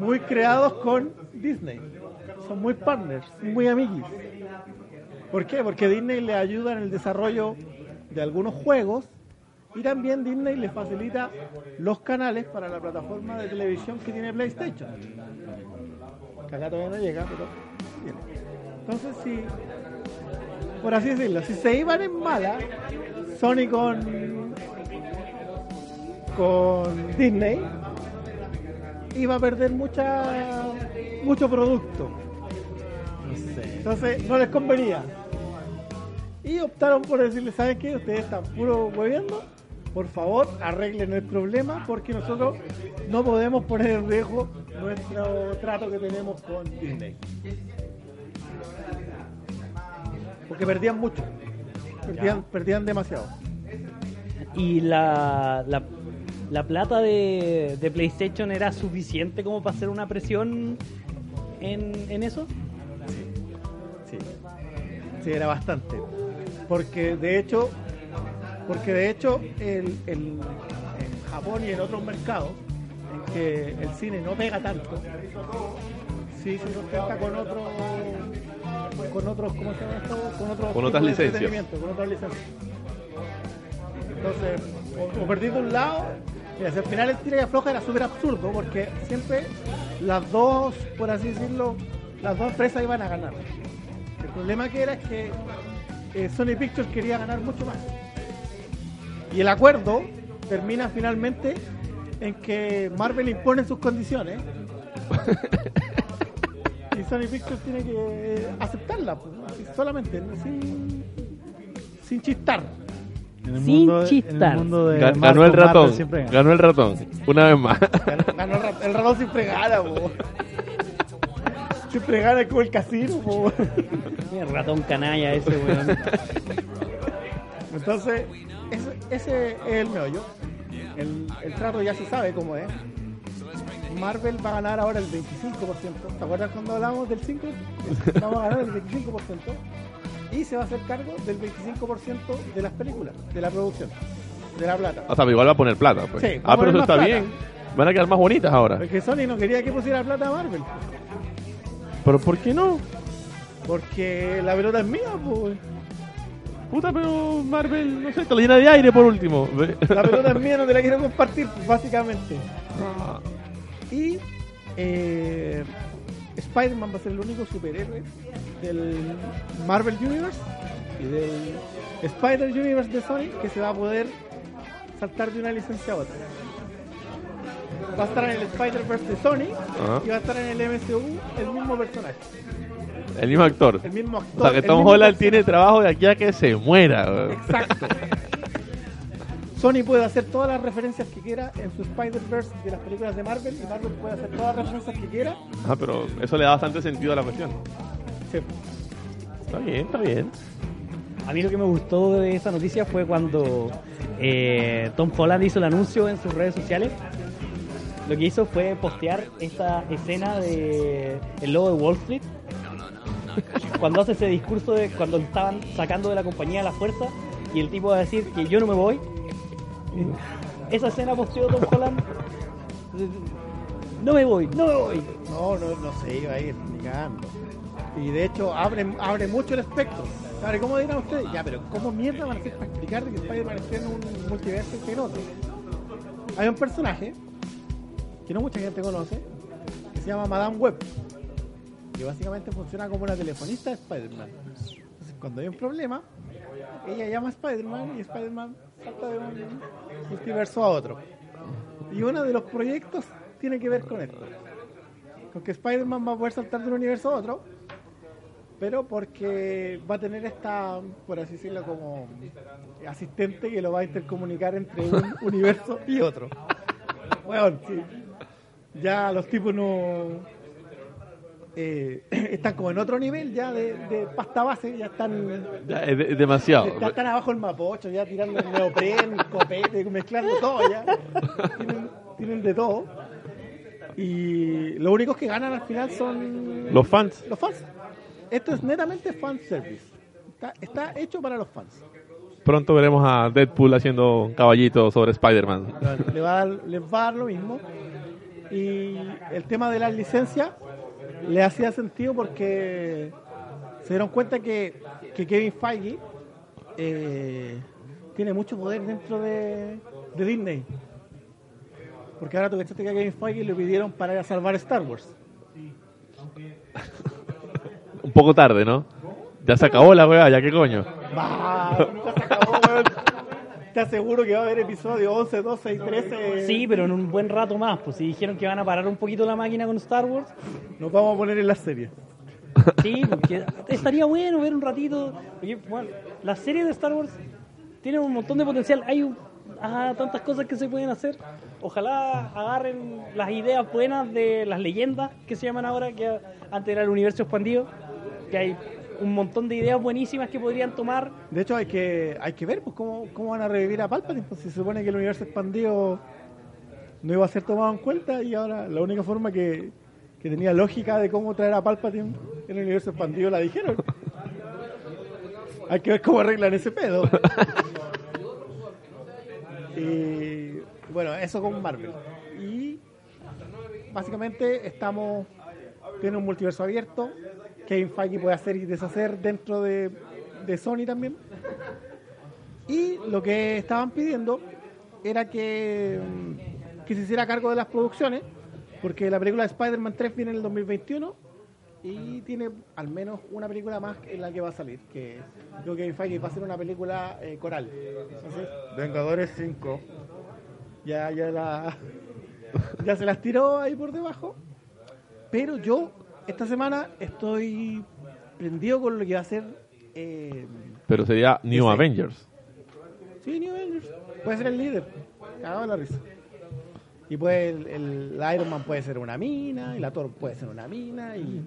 A: muy creados con Disney. Son muy partners, muy amiguis. ¿Por qué? Porque Disney le ayuda en el desarrollo de algunos juegos y también Disney le facilita los canales para la plataforma de televisión que tiene PlayStation. Que acá todavía no llega, pero. Entonces, si, por así decirlo, si se iban en mala, Sony con, con Disney, iba a perder mucha, mucho producto. Entonces, no les convenía. Y optaron por decirle, ¿saben qué? Ustedes están puro hueveando. Por favor, arreglen el problema porque nosotros no podemos poner en riesgo nuestro trato que tenemos con Disney. Porque perdían mucho. Perdían, perdían demasiado.
B: ¿Y la, la, la plata de, de PlayStation era suficiente como para hacer una presión en, en eso?
A: Sí. Sí, era bastante. Porque de hecho, porque de hecho el, el- en Japón y en otros mercados en que el cine no pega tanto, sí se sustenta con otros con otros, ¿cómo se llama esto? Con otros
C: Con otras licencias.
A: Con otras licencias. Entonces, o, o perdí de un lado, y al final el tira y afloja era súper absurdo porque siempre las dos, por así decirlo, las dos empresas iban a ganar. El problema que era es que eh, Sony Pictures quería ganar mucho más. Y el acuerdo termina finalmente en que Marvel impone sus condiciones y Sony Pictures tiene que aceptarla, pues, solamente, sin, sin chistar.
D: En el
B: Sin
D: mundo, en
B: chistar.
D: el mundo de
C: Ga-
D: Marco,
C: ganó el ratón. Ganó el ratón. Una vez más.
A: Ganó- ganó el, rat- el ratón siempre gana, po. siempre gana como el casino. po.
B: Mira, ratón canalla ese, weón.
A: Entonces, ese, ese es el meollo. El, el trato ya se sabe cómo es. Marvel va a ganar ahora el 25%. ¿Te acuerdas cuando hablábamos del 5? Vamos a ganar el 25%. Y se va a hacer cargo del 25% de las películas, de la producción, de la plata.
C: O sea, igual va a poner plata. Pues.
A: Sí,
C: ah, pero eso está bien. Van a quedar más bonitas ahora.
A: Porque Sony no quería que pusiera plata a Marvel.
C: Pero ¿por qué no?
A: Porque la pelota es mía, pues.
C: Puta, pero Marvel, no sé, te la llena de aire por último.
A: La pelota es mía, no te la quiero compartir, básicamente.
C: Ah,
A: Y eh, Spider-Man va a ser el único superhéroe del Marvel Universe y del Spider Universe de Sony que se va a poder saltar de una licencia a otra. Va a estar en el Spider-Verse de Sony
C: Ajá.
A: y va a estar en el MCU el mismo personaje,
C: el mismo actor.
A: el mismo actor.
C: O sea, que Tom Holland tiene trabajo de aquí a que se muera.
A: Exacto. Sony puede hacer todas las referencias que quiera en su Spider-Verse de las películas de Marvel y Marvel puede hacer todas las referencias que quiera.
C: Ah, pero eso le da bastante sentido a la cuestión.
A: Sí.
C: Está bien, está bien.
B: A mí lo que me gustó de esa noticia fue cuando eh, Tom Holland hizo el anuncio en sus redes sociales. Lo que hizo fue postear esta escena de el logo de Wall Street. Cuando hace ese discurso de cuando estaban sacando de la compañía a la fuerza y el tipo va a decir que yo no me voy. Esa escena posteó Tom Holland. No me voy, no me voy.
A: No, no, no se iba a ir, ni cagando. Y de hecho abre, abre mucho el espectro. Abre, ¿cómo dirán ustedes? Ya, pero ¿cómo mierda van a hacer para explicar que Spider-Man esté en un multiverso que en otro? Hay un personaje que no mucha gente conoce, que se llama Madame Web, que básicamente funciona como una telefonista de Spider-Man. Entonces, cuando hay un problema, ella llama a Spider-Man y Spider-Man salta de un multiverso a otro. Y uno de los proyectos tiene que ver con esto. Con que Spider-Man va a poder saltar de un universo a otro, pero porque va a tener esta, por así decirlo, como asistente que lo va a intercomunicar entre un universo y otro. Bueno, sí. Ya los tipos no. Eh, están como en otro nivel ya de, de pasta base, ya están
C: Ya, es, de- es demasiado.
A: ya están abajo el mapocho, ya tirando el neopren, copete, mezclando todo ya. Tienen, tienen de todo. Y los únicos que ganan al final son
C: Los fans.
A: los fans. Esto es netamente fan service. Está, está hecho para los fans.
C: Pronto veremos a Deadpool haciendo un caballito sobre Spider-Man.
A: Le va a dar, les va a dar lo mismo. Y el tema de las licencias le hacía sentido porque se dieron cuenta que, que Kevin Feige eh, tiene mucho poder dentro de, de Disney. Porque ahora tú que a Kevin Feige le pidieron para ir a salvar Star Wars.
C: Un poco tarde, ¿no? Ya se acabó la weá, ya qué coño.
A: Bah, nunca se acabó, weón. Te aseguro que va a haber episodios 11, 12 y 13.
B: Sí, pero en un buen rato más. Pues si dijeron que van a parar un poquito la máquina con Star Wars,
A: Nos vamos a poner en la serie.
B: sí, porque estaría bueno ver un ratito. Porque, bueno, las series de Star Wars tienen un montón de potencial. Hay un- ah, tantas cosas que se pueden hacer. Ojalá agarren las ideas buenas de las leyendas que se llaman ahora, que antes era el universo expandido. Que hay un montón de ideas buenísimas que podrían tomar.
A: De hecho, hay que, hay que ver pues, cómo, cómo van a revivir a Palpatine. Pues, se supone que el universo expandido no iba a ser tomado en cuenta y ahora la única forma que, que tenía lógica de cómo traer a Palpatine en el universo expandido la dijeron. hay que ver cómo arreglan ese pedo. y bueno, eso con Marvel. Y básicamente estamos tiene un multiverso abierto. Kevin Feige puede hacer y deshacer dentro de, de Sony también. Y lo que estaban pidiendo era que, que se hiciera cargo de las producciones, porque la película de Spider-Man 3 viene en el 2021 y tiene al menos una película más en la que va a salir, que creo que Kevin Feige va a hacer una película eh, coral. Entonces, Vengadores 5. Ya, ya, la, ya se las tiró ahí por debajo. Pero yo esta semana estoy prendido con lo que va a ser. Eh,
C: Pero sería New. Avengers.
A: sí, New Avengers. Puede ser el líder. Cagado la risa. Y puede el, el- Iron Man puede ser una mina, y la Thor puede ser una mina, y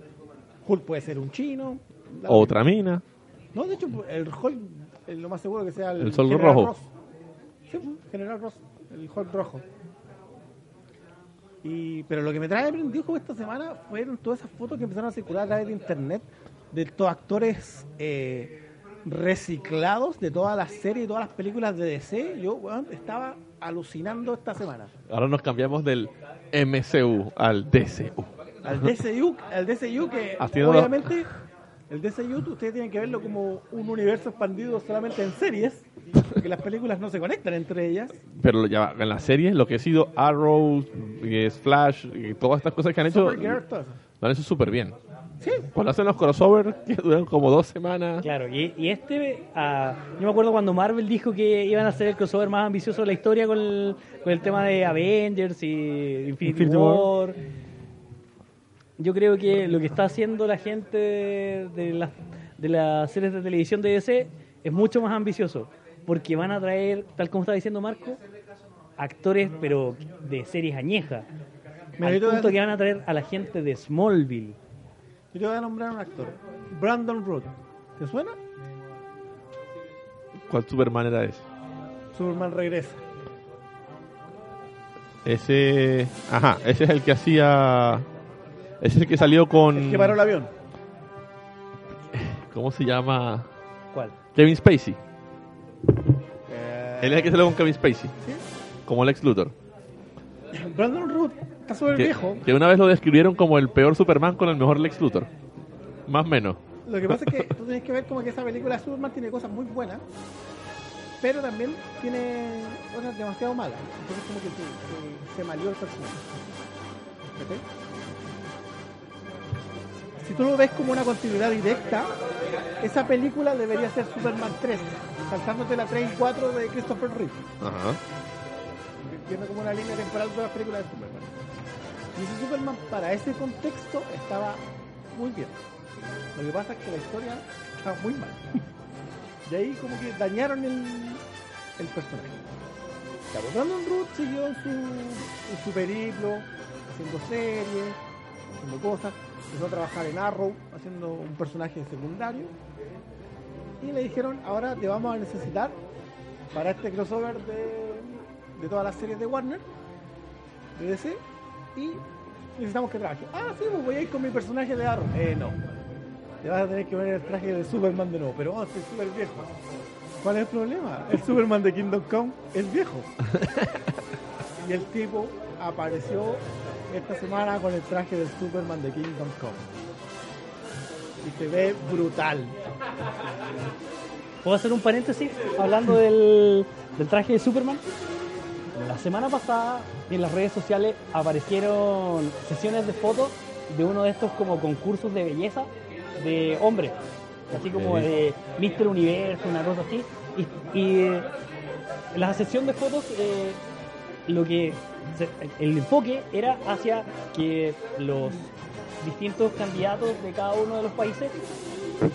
A: Hulk puede ser un chino.
C: Otra mina.
A: No, de hecho, el Hulk, lo más seguro que sea el,
C: El Sol
A: General
C: Rojo.
A: Ross. Sí, pues, General Ross, el Hulk rojo. Y, pero lo que me trae prendido como esta semana fueron todas esas fotos que empezaron a circular a través de internet de estos actores eh, reciclados de todas las series y todas las películas de DC. Yo estaba alucinando esta semana.
C: Ahora nos cambiamos del MCU al DCU.
A: Al DCU, al DCU que
C: Haciendo-
A: obviamente el DCU ustedes tienen que verlo como un universo expandido solamente en series, porque las películas no se conectan entre ellas.
C: Pero ya va, en la serie, lo que ha sido Arrow, y Flash, y todas estas cosas que han hecho,
A: Supergirl, todo eso.
C: lo han hecho súper bien.
A: Sí,
C: Cuando hacen los crossovers, que duran como dos semanas.
B: Claro, y, y este, ah, yo me acuerdo cuando Marvel dijo que iban a hacer el crossover más ambicioso de la historia con el, con el tema de Avengers y Infinity,
D: Infinity
B: War. Yo creo que lo que está haciendo la gente de, las de las series de televisión de DC es mucho más ambicioso, porque van a traer, tal como está diciendo Marco, actores pero de series añejas. Al
A: yo te voy a-
B: punto que van a traer a la gente de Smallville.
A: yo te voy a nombrar un actor. Brandon Root. ¿Te suena?
C: ¿Cuál Superman era ese?
A: Superman regresa.
C: Ese. Ajá, ese es el que hacía. Es el que salió con.
A: El que paró el avión.
C: ¿Cómo se llama?
B: ¿Cuál?
C: Kevin Spacey.
A: Eh,
C: Él es el que salió con Kevin Spacey.
A: ¿sí?
C: Como Lex Luthor.
A: Brandon Root está súper viejo.
C: que una vez lo describieron como el peor Superman con el mejor Lex Luthor. Más o menos.
A: Lo que pasa es que tú tienes que ver como que esa película de Superman tiene cosas muy buenas, pero también tiene cosas demasiado malas. Entonces como que se, se, se malió el personaje. ¿Cachai? Si tú lo ves como una continuidad directa, esa película debería ser Superman 3, saltándote la 3 y 4 de Christopher Reeve.
C: Ajá.
A: Viendo como una línea temporal de las películas de Superman. Y ese Superman para ese contexto estaba muy bien. Lo que pasa es que la historia estaba muy mal. Y ahí como que dañaron el, el personaje. Brandon Root siguió en su, en su periplo, haciendo series, haciendo cosas. Empezó a trabajar en Arrow, haciendo un personaje secundario. Y le dijeron, ahora te vamos a necesitar para este crossover de, de todas las series de Warner, de DC, y necesitamos que trabaje. Ah, sí, pues voy a ir con mi personaje de Arrow. Eh, no. Te vas a tener que poner el traje de Superman de nuevo, pero vamos, estoy súper viejo. ¿Cuál es el problema? El Superman de Kingdom Come es viejo. y el tipo apareció esta semana con el traje del Superman de Kingdom Come. Y se ve brutal.
B: ¿Puedo hacer un paréntesis hablando del, del traje de Superman? La semana pasada en las redes sociales aparecieron sesiones de fotos de uno de estos como concursos de belleza de hombres, así como de Mister Universo, una cosa así. Y, y, eh, la sesión de fotos, eh, lo que el enfoque era hacia que los distintos candidatos de cada uno de los países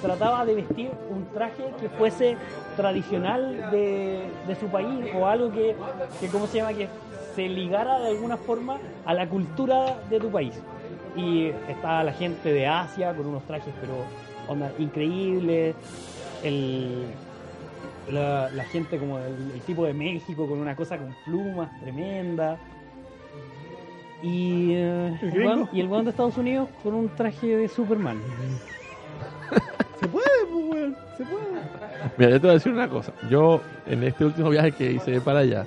B: trataba de vestir un traje que fuese tradicional de, de su país o algo que, que, ¿cómo se llama? Que se ligara de alguna forma a la cultura de tu país. Y estaba la gente de Asia con unos trajes, pero increíbles. El, la, la gente como el, el tipo de México con una cosa con plumas tremenda. Y, eh,
A: ¿El
B: el y de Estados Unidos con un traje de Superman.
A: Se puede, pues, weón. Se puede.
C: Mira, yo te voy a decir una cosa. Yo, en este último viaje que hice para allá,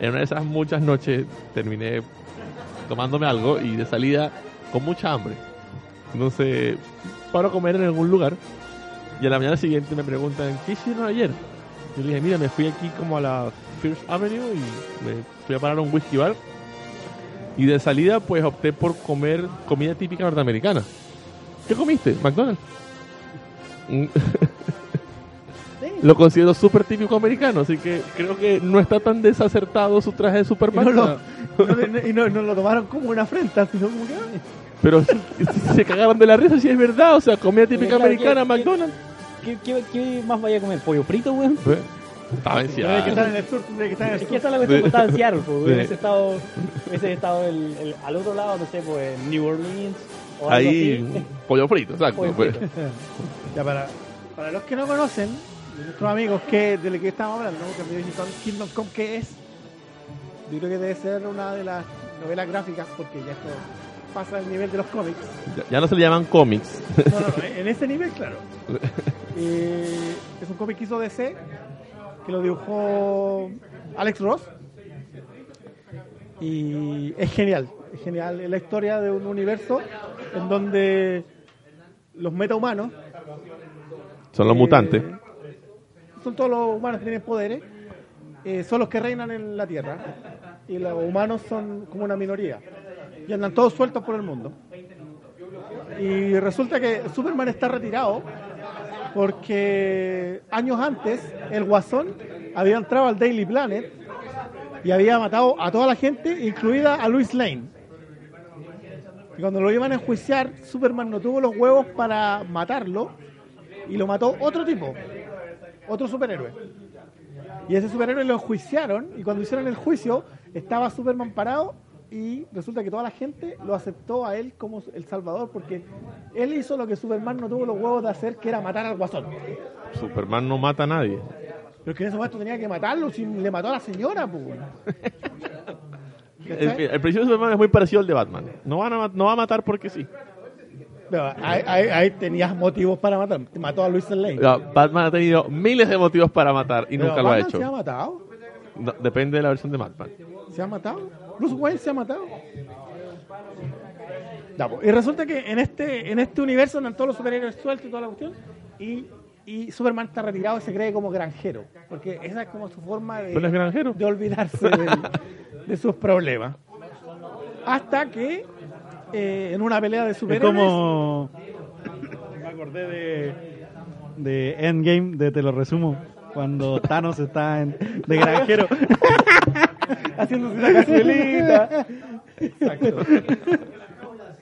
C: en una de esas muchas noches terminé tomándome algo y de salida con mucha hambre. Entonces, paro a comer en algún lugar y a la mañana siguiente me preguntan, ¿qué hicieron ayer? Yo dije, mira, me fui aquí como a la First Avenue y me fui a parar a un whisky bar. Y de salida, pues opté por comer comida típica norteamericana. ¿Qué comiste? McDonald's. Lo considero súper típico americano, así que creo que no está tan desacertado su traje de
A: Y
C: Superman.
A: no, lo, no- y no- no lo tomaron como una afrenta, sino como que.
C: Pero se, cagaron de la risa si es verdad, o sea, comida típica americana,
B: ¿qué- qué-
C: McDonald's.
B: ¿Qué, qué, qué más vaya a comer? ¿Pollo frito, weón?
C: Estaba en
A: Tiene que estar
C: Seattle.
A: en el sur, tiene que estar en el
B: Es
A: sur.
B: que es la cuestión, pues, estaba en Seattle, pues,
C: Sí.
B: hubiese estado, hubiese estado el, el- al otro lado, no sé, pues en New Orleans o algo
C: Ahí,
B: así.
C: pollo frito, exacto.
B: Pollo
C: pues.
B: frito.
A: Ya para, para los que no conocen, nuestros amigos que de lo que estamos hablando, que me dicen Kingdom Come, ¿qué es? Yo creo que debe ser una de las novelas gráficas, porque ya esto pasa al nivel de los cómics.
C: Ya, ya no se le llaman cómics.
A: No, no, no, en ese nivel, claro. Eh, es un cómic que hizo DC, que lo dibujó Alex Ross. Y es genial, es genial. Es la historia de un universo en donde los metahumanos
C: Son los
A: eh,
C: mutantes.
A: Son todos los humanos que tienen poderes. eh, son los que reinan en la Tierra. Y los humanos son como una minoría. Y andan todos sueltos por el mundo. Y resulta que Superman está retirado porque años antes el Guasón había entrado al Daily Planet y había matado a toda la gente, incluida a Luis Lane. Y cuando lo iban a enjuiciar, Superman no tuvo los huevos para matarlo y lo mató otro tipo, otro superhéroe. Y ese superhéroe lo enjuiciaron y cuando hicieron el juicio estaba Superman parado y resulta que toda la gente lo aceptó a él como el salvador porque él hizo lo que Superman no tuvo los huevos de hacer, que era matar al guasón.
C: Superman no mata a nadie.
A: Pero es que en ese momento tenía que matarlo si le mató a la señora, pues.
C: El, principio de Superman es muy parecido al de Batman. No, van a, no va a matar porque sí.
A: Ahí, ahí- ahí tenías motivos para matar. Mató a Luis Lane.
C: Batman ha tenido miles de motivos para matar y
A: Pero
C: nunca lo ha hecho.
A: ¿Se ha matado?
C: No, depende de la versión de Batman.
A: ¿Se ha matado? Bruce Wayne se ha matado. Ya, pues, y resulta que en este, en este universo andan todos los superhéroes sueltos y toda la cuestión. Y, y Superman está retirado y se cree como granjero. Porque esa es como su forma de,
C: ¿Pero es granjero?
A: de olvidarse de sus problemas. Hasta que eh, en una pelea de
D: Es
A: superhéroes.
D: como. Me acordé de. De Endgame, de Te lo resumo. Cuando Thanos está en, de granjero.
A: haciéndose una cazuelita. Exacto.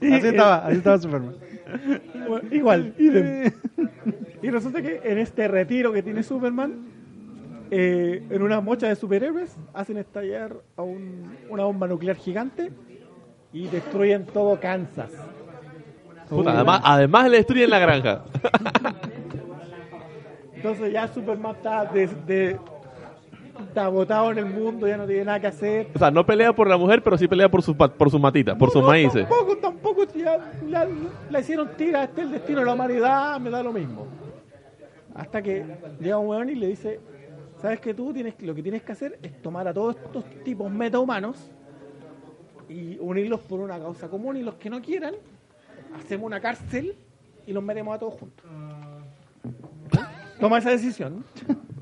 A: Y,
D: Así
A: eh,
D: estaba, así estaba Superman.
A: Bueno, igual, idem. Y resulta que en este retiro que tiene Superman, eh, en una mocha de superhéroes, hacen estallar a un- una bomba nuclear gigante y destruyen todo Kansas.
C: Puta, además, además le destruyen la granja.
A: Entonces ya Superman está, de, de- está botado en el mundo, ya no tiene nada que hacer.
C: O sea, no pelea por la mujer, pero sí pelea por sus, por sus matitas, por sus
A: No,
C: maíces.
A: Tampoco, tampoco. ya la, la hicieron tira, este es el destino de la humanidad, me da lo mismo. Hasta que llega un weón y le dice, ¿sabes que tú tienes, lo que tienes que hacer es tomar a todos estos tipos metahumanos y unirlos por una causa común y los que no quieran, hacemos una cárcel y los metemos a todos juntos. Toma esa decisión,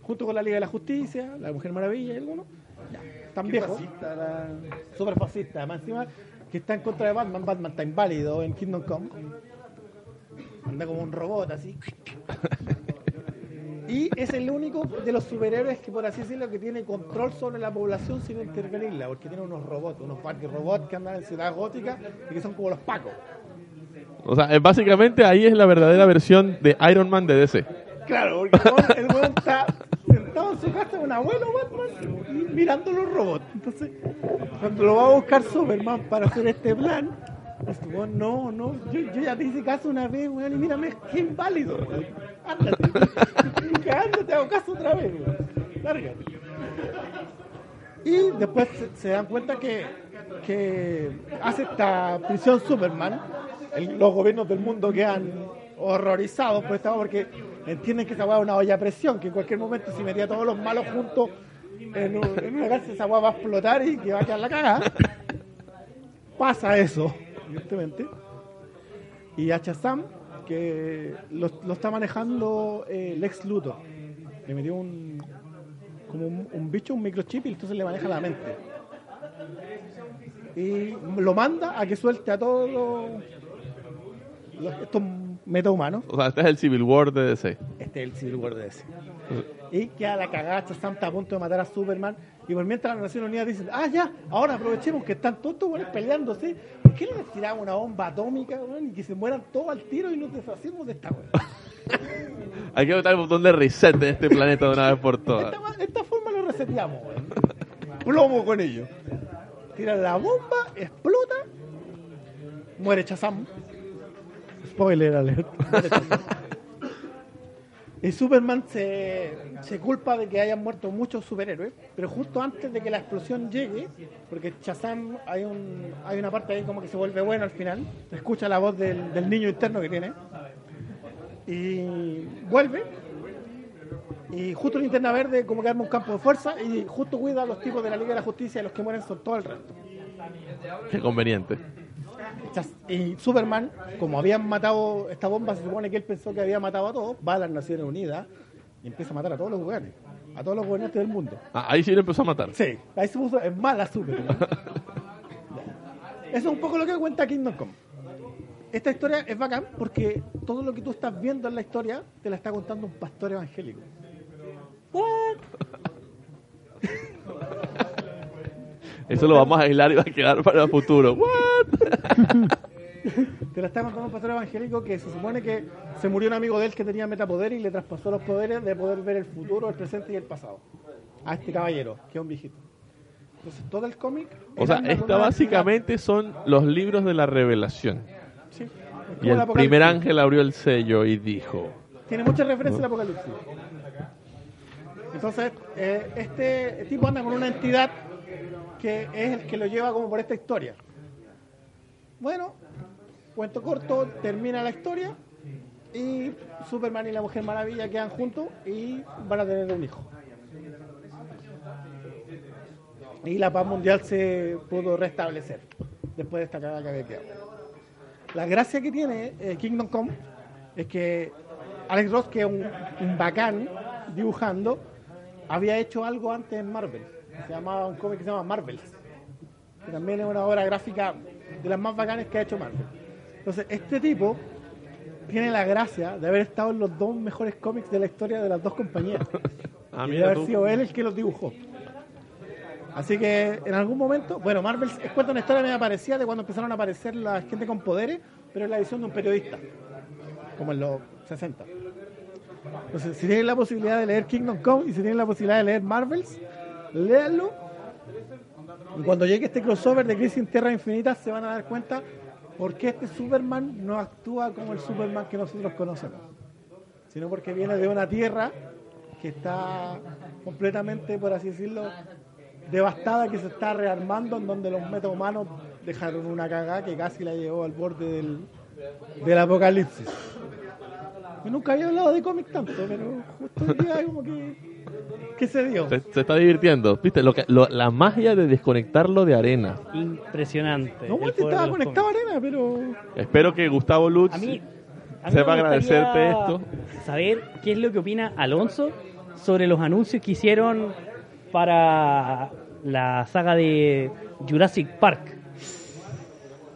A: junto con la Liga de la Justicia, la Mujer Maravilla y algunos. Ya, están viejos. Súper fascista, además encima que está en contra de Batman, Batman está inválido en Kingdom Come. Anda como un robot así. Y es el único de los superhéroes que, por así decirlo, que tiene control sobre la población sin intervenirla, porque tiene unos robots, unos Barbie robots que andan en Ciudad Gótica y que son como los pacos.
C: O sea, eh, básicamente ahí es la verdadera versión de Iron Man de DC.
A: Claro, porque el weón está sentado en su casa, un abuelo Batman, mirando los robots. Entonces, cuando lo va a buscar Superman para hacer este plan, weón, no, no, yo, yo ya te hice caso una vez, weón, y mírame, qué inválido. weón. Ándate, ándate, hago caso otra vez, weón. Lárgate. Y después se, dan cuenta que, que hace esta prisión Superman. Los gobiernos del mundo quedan horrorizados por esta porque entienden que esa hueá es una olla a presión, que en cualquier momento si metía todos los malos juntos en, un- en una cárcel esa hueá va a explotar y que va a quedar la cagada. Pasa eso, evidentemente. Y a Shazam, que lo, lo está manejando eh, Lex Luthor. Le metió un, como un, bicho, un microchip, y entonces le maneja la mente. Y lo manda a que suelte a todos los- estos metahumanos.
C: O sea, este es el Civil War de DC.
A: Este es el Civil War de ese. Y queda la cagada, Shazam está a punto de matar a Superman. Y por mientras las Naciones Unidas dicen, ah, ya, ahora aprovechemos que están todos estos buenos peleándose. ¿Por qué no les tiramos una bomba atómica, weón, y que se mueran todos al tiro y nos deshacemos de esta weón?
C: Hay que botar el botón de reset de este planeta de una vez por todas.
A: esta, ma- esta forma lo reseteamos, weón. Plomo con ello. Tiran la bomba, explota, muere Shazam. Spoiler alert. Y Superman se, se culpa de que hayan muerto muchos superhéroes, pero justo antes de que la explosión llegue, porque Shazam hay, un, hay una parte ahí como que se vuelve bueno al final, se escucha la voz del, del niño interno que tiene, y vuelve, y justo Linterna Verde como que arma un campo de fuerza y justo cuida a los tipos de la Liga de la Justicia y los que mueren son todo el resto.
C: Qué conveniente.
A: Y Superman, como habían matado esta bomba, se supone que él pensó que había matado a todos, va a las Naciones Unidas y empieza a matar a todos los lugares, a todos los gobernantes del mundo.
C: Ah, ahí sí lo empezó a matar.
A: Sí, ahí se puso en mala Superman. Eso es un poco lo que cuenta Kingdom Come. Esta historia es bacán porque todo lo que tú estás viendo en la historia te la está contando un pastor evangélico.
C: Eso lo vamos a aislar y va a quedar para el futuro. What?
A: Te la está contando un pastor evangélico que se supone que se murió un amigo de él que tenía metapoder y le traspasó los poderes de poder ver el futuro, el presente y el pasado. A este caballero, que es un viejito. Entonces todo el cómic...
C: O sea, esta básicamente son los libros de la revelación.
A: Sí,
C: Y el primer ángel abrió el sello y dijo...
A: Tiene muchas referencias al apocalipsis. Entonces, eh, este tipo anda con una entidad que es el que lo lleva como por esta historia. Bueno, cuento corto, termina la historia y Superman y la Mujer Maravilla quedan juntos y van a tener un hijo. Y la paz mundial se pudo restablecer después de esta cagada que había quedado. La gracia que tiene eh, Kingdom Come es que Alex Ross, que es un, bacán dibujando, había hecho algo antes en Marvel. Se llamaba un cómic que se llama Marvels. Que también es una obra gráfica de las más bacanes que ha hecho Marvel. Entonces, este tipo tiene la gracia de haber estado en los dos mejores cómics de la historia de las dos compañías.
C: Ah,
A: y de haber
C: tú.
A: sido él el que los dibujó. Así que en algún momento, bueno, Marvel es- cuenta una historia medio parecida de cuando empezaron a aparecer la gente con poderes, pero en la edición de un periodista, como en los 60. Entonces, si tienen la posibilidad de leer Kingdom Come y si tienen la posibilidad de leer Marvels, léanlo. Y cuando llegue este crossover de Crisis en Tierra Infinita, se van a dar cuenta por qué este Superman no actúa como el Superman que nosotros conocemos, sino porque viene de una tierra que está completamente, por así decirlo, devastada, que se está rearmando, en donde los metahumanos dejaron una cagada que casi la llevó al borde del, del apocalipsis. Yo nunca había hablado de cómic tanto, pero justo hoy día como que, que se dio.
C: Se, se está divirtiendo. ¿Viste? Lo que, lo- la magia de desconectarlo de arena.
B: Impresionante.
A: No,
B: poder
A: estaba conectado a arena, pero...
C: Espero que Gustavo Lutz
B: A mí, a mí
C: sepa agradecerte esto.
B: Saber qué es lo que opina Alonso sobre los anuncios que hicieron para la saga de Jurassic Park.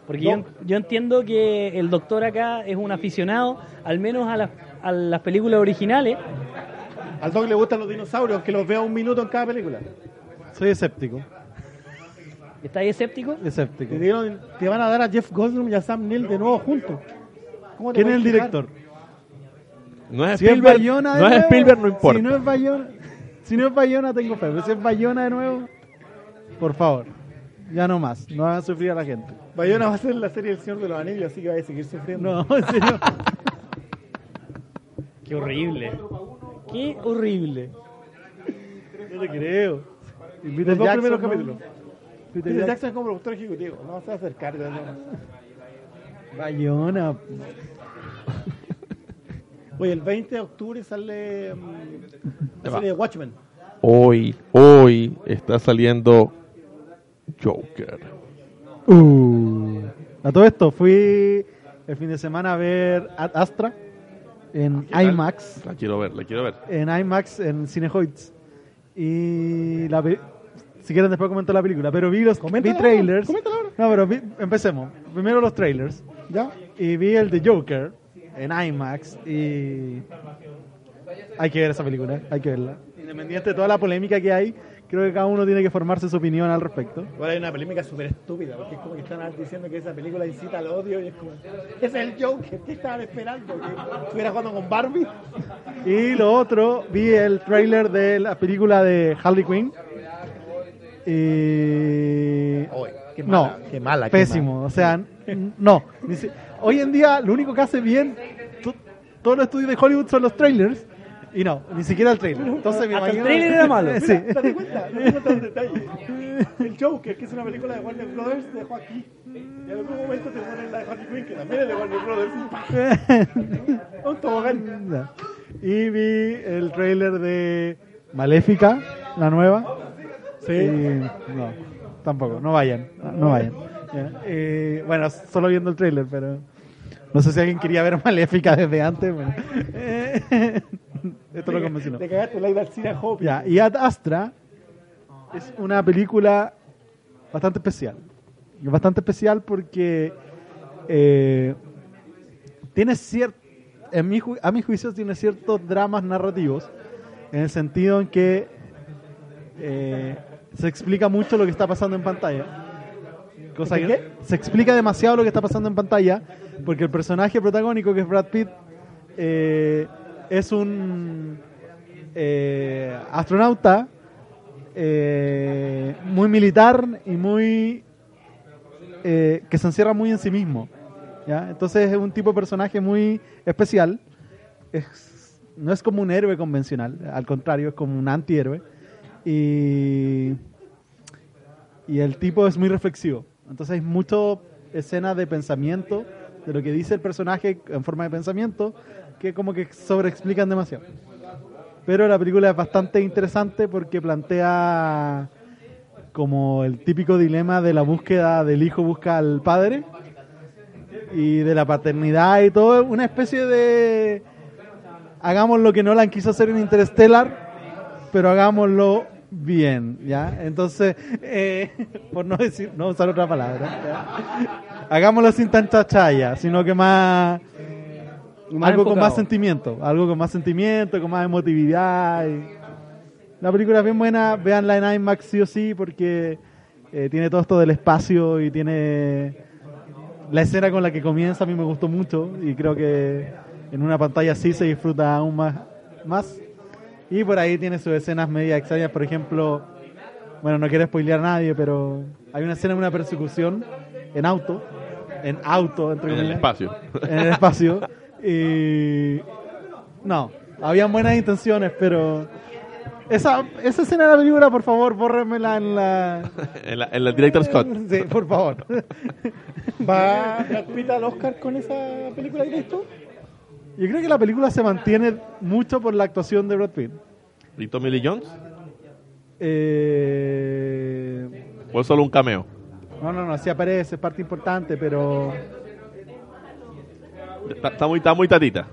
B: Porque yo, yo entiendo que el doctor acá es un aficionado, al menos a las películas originales.
A: Al Doc le gustan los dinosaurios, que los vea un minuto en cada película.
D: Soy escéptico.
B: ¿Está ahí escéptico?
D: Escéptico.
A: Te, dieron- te van a dar a Jeff Goldblum y a Sam Neill de nuevo juntos. ¿Cómo te
D: ¿Quién es el
A: puedes quejar?
D: director?
C: No es
D: Si es
C: Spielberg,
D: Bayona de
C: no es
D: nuevo,
C: Spielberg, no importa.
D: Si no es Bayona, si no es Bayona tengo fe, pero si es Bayona de nuevo, por favor, ya no más, no hagan sufrir a la gente.
A: Bayona va a ser la serie El Señor de los Anillos, así que va a seguir sufriendo.
D: No, en serio.
B: Qué horrible. Qué horrible.
D: No te creo. Y Peter
A: Los dos
D: Jackson,
A: primeros
D: ¿no?
A: capítulos.
D: Peter
A: Peter
D: Jackson.
A: Jackson es como productor ejecutivo, no se va a acercar. no.
D: Bayona.
A: Oye, el 20 de octubre sale mm, la
C: va.
A: serie de Watchmen.
C: Hoy, hoy está saliendo Joker.
D: Uh. A todo esto, fui el fin de semana a ver Ad Astra en
C: ¿Qué tal?
D: IMAX.
C: La quiero ver, la quiero ver.
D: en IMAX en Cinehoids. Y la si quieren después comento la película, pero vi los vi trailers.
A: coméntala ahora.
D: No, pero vi- empecemos. Primero los trailers.
A: ¿Ya?
D: Y vi el de Joker en IMAX y hay que ver esa película, hay que verla. Independiente de toda la polémica que hay, creo que cada uno tiene que formarse su opinión al respecto.
A: Igual hay una polémica súper estúpida, porque es como que están diciendo que esa película incita al odio y es como, ese es el Joker, ¿qué estaban esperando? ¿Que estuviera jugando con Barbie?
D: Y lo otro, vi el trailer de la película de Harley Quinn. Y
A: qué
D: no,
A: mala, qué mala, qué
D: pésimo. O sea, no. Hoy en día lo único que hace bien to- todos los estudios de Hollywood son los trailers. Y no, ni siquiera el trailer. Entonces me
B: Hasta el
D: imagino.
B: trailer era malo.
D: Sí.
A: Mira, date cuenta, date cuenta del detalle. El Joker, que es una película de Warner Brothers, dejó aquí. Y en algún momento te ponen la de Harley Quinn, que también es de Warner Brothers. Un tobogán.
D: Y vi el trailer de Maléfica, la nueva. Sí. no, tampoco, no vayan, no vayan. Ya. Eh, bueno, solo viendo el trailer, pero no sé si alguien quería ver Maléfica desde antes. Eh, Esto lo convenció.
A: Te cagaste la ida al cine a Hopi.
D: Ya, y Ad Astra es una película bastante especial. Y Bastante especial porque eh, tiene cierto, en mi ju- a mi juicio tiene ciertos dramas narrativos, en el sentido en que eh, se explica mucho lo que está pasando en pantalla. Cosa
A: ¿En
D: que
A: qué?
D: se explica demasiado lo que está pasando en pantalla, porque el personaje protagónico, que es Brad Pitt, eh, es un eh, astronauta eh, muy militar y muy eh, que se encierra muy en sí mismo. ¿ya? Entonces es un tipo de personaje muy especial. Es- no es como un héroe convencional, al contrario, es como un antihéroe. Y, y el tipo es muy reflexivo. Entonces hay mucho escenas de pensamiento, de lo que dice el personaje en forma de pensamiento, que como que sobreexplican demasiado. Pero la película es bastante interesante porque plantea como el típico dilema de la búsqueda del hijo busca al padre y de la paternidad y todo, una especie de hagamos lo que Nolan quiso hacer en Interstellar, pero hagámoslo bien, ¿ya? Entonces, eh, por no decir, no usar otra palabra, ¿ya? hagámoslo sin tanta chaya, sino que más
B: Más
D: algo con más sentimiento, algo con más sentimiento, con más emotividad. y- La película es bien buena, véanla en IMAX sí o sí, porque eh, tiene todo esto del espacio y tiene la escena con la que comienza a mí me gustó mucho y creo que en una pantalla así se disfruta aún más. más. Y por ahí tiene sus escenas media extrañas, por ejemplo, bueno, no quiero spoilear a nadie, pero hay una escena de una persecución en auto, en auto, entre
C: En el espacio.
D: en el espacio. Y no, habían buenas intenciones, pero Esa, esa escena de la película, por favor, bórrenmela en la...
C: en, la, en la Director Scott.
D: Sí, por favor.
A: ¿Va Brad Pitt al Oscar con esa película que visto?
D: Yo creo que la película se mantiene mucho por la actuación de Brad Pitt.
C: ¿Y Tommy Lee Jones?
D: Eh,
C: ¿O es solo un cameo?
D: no, no, no, sí aparece, es parte importante, pero...
C: Está, está muy, está muy tatita.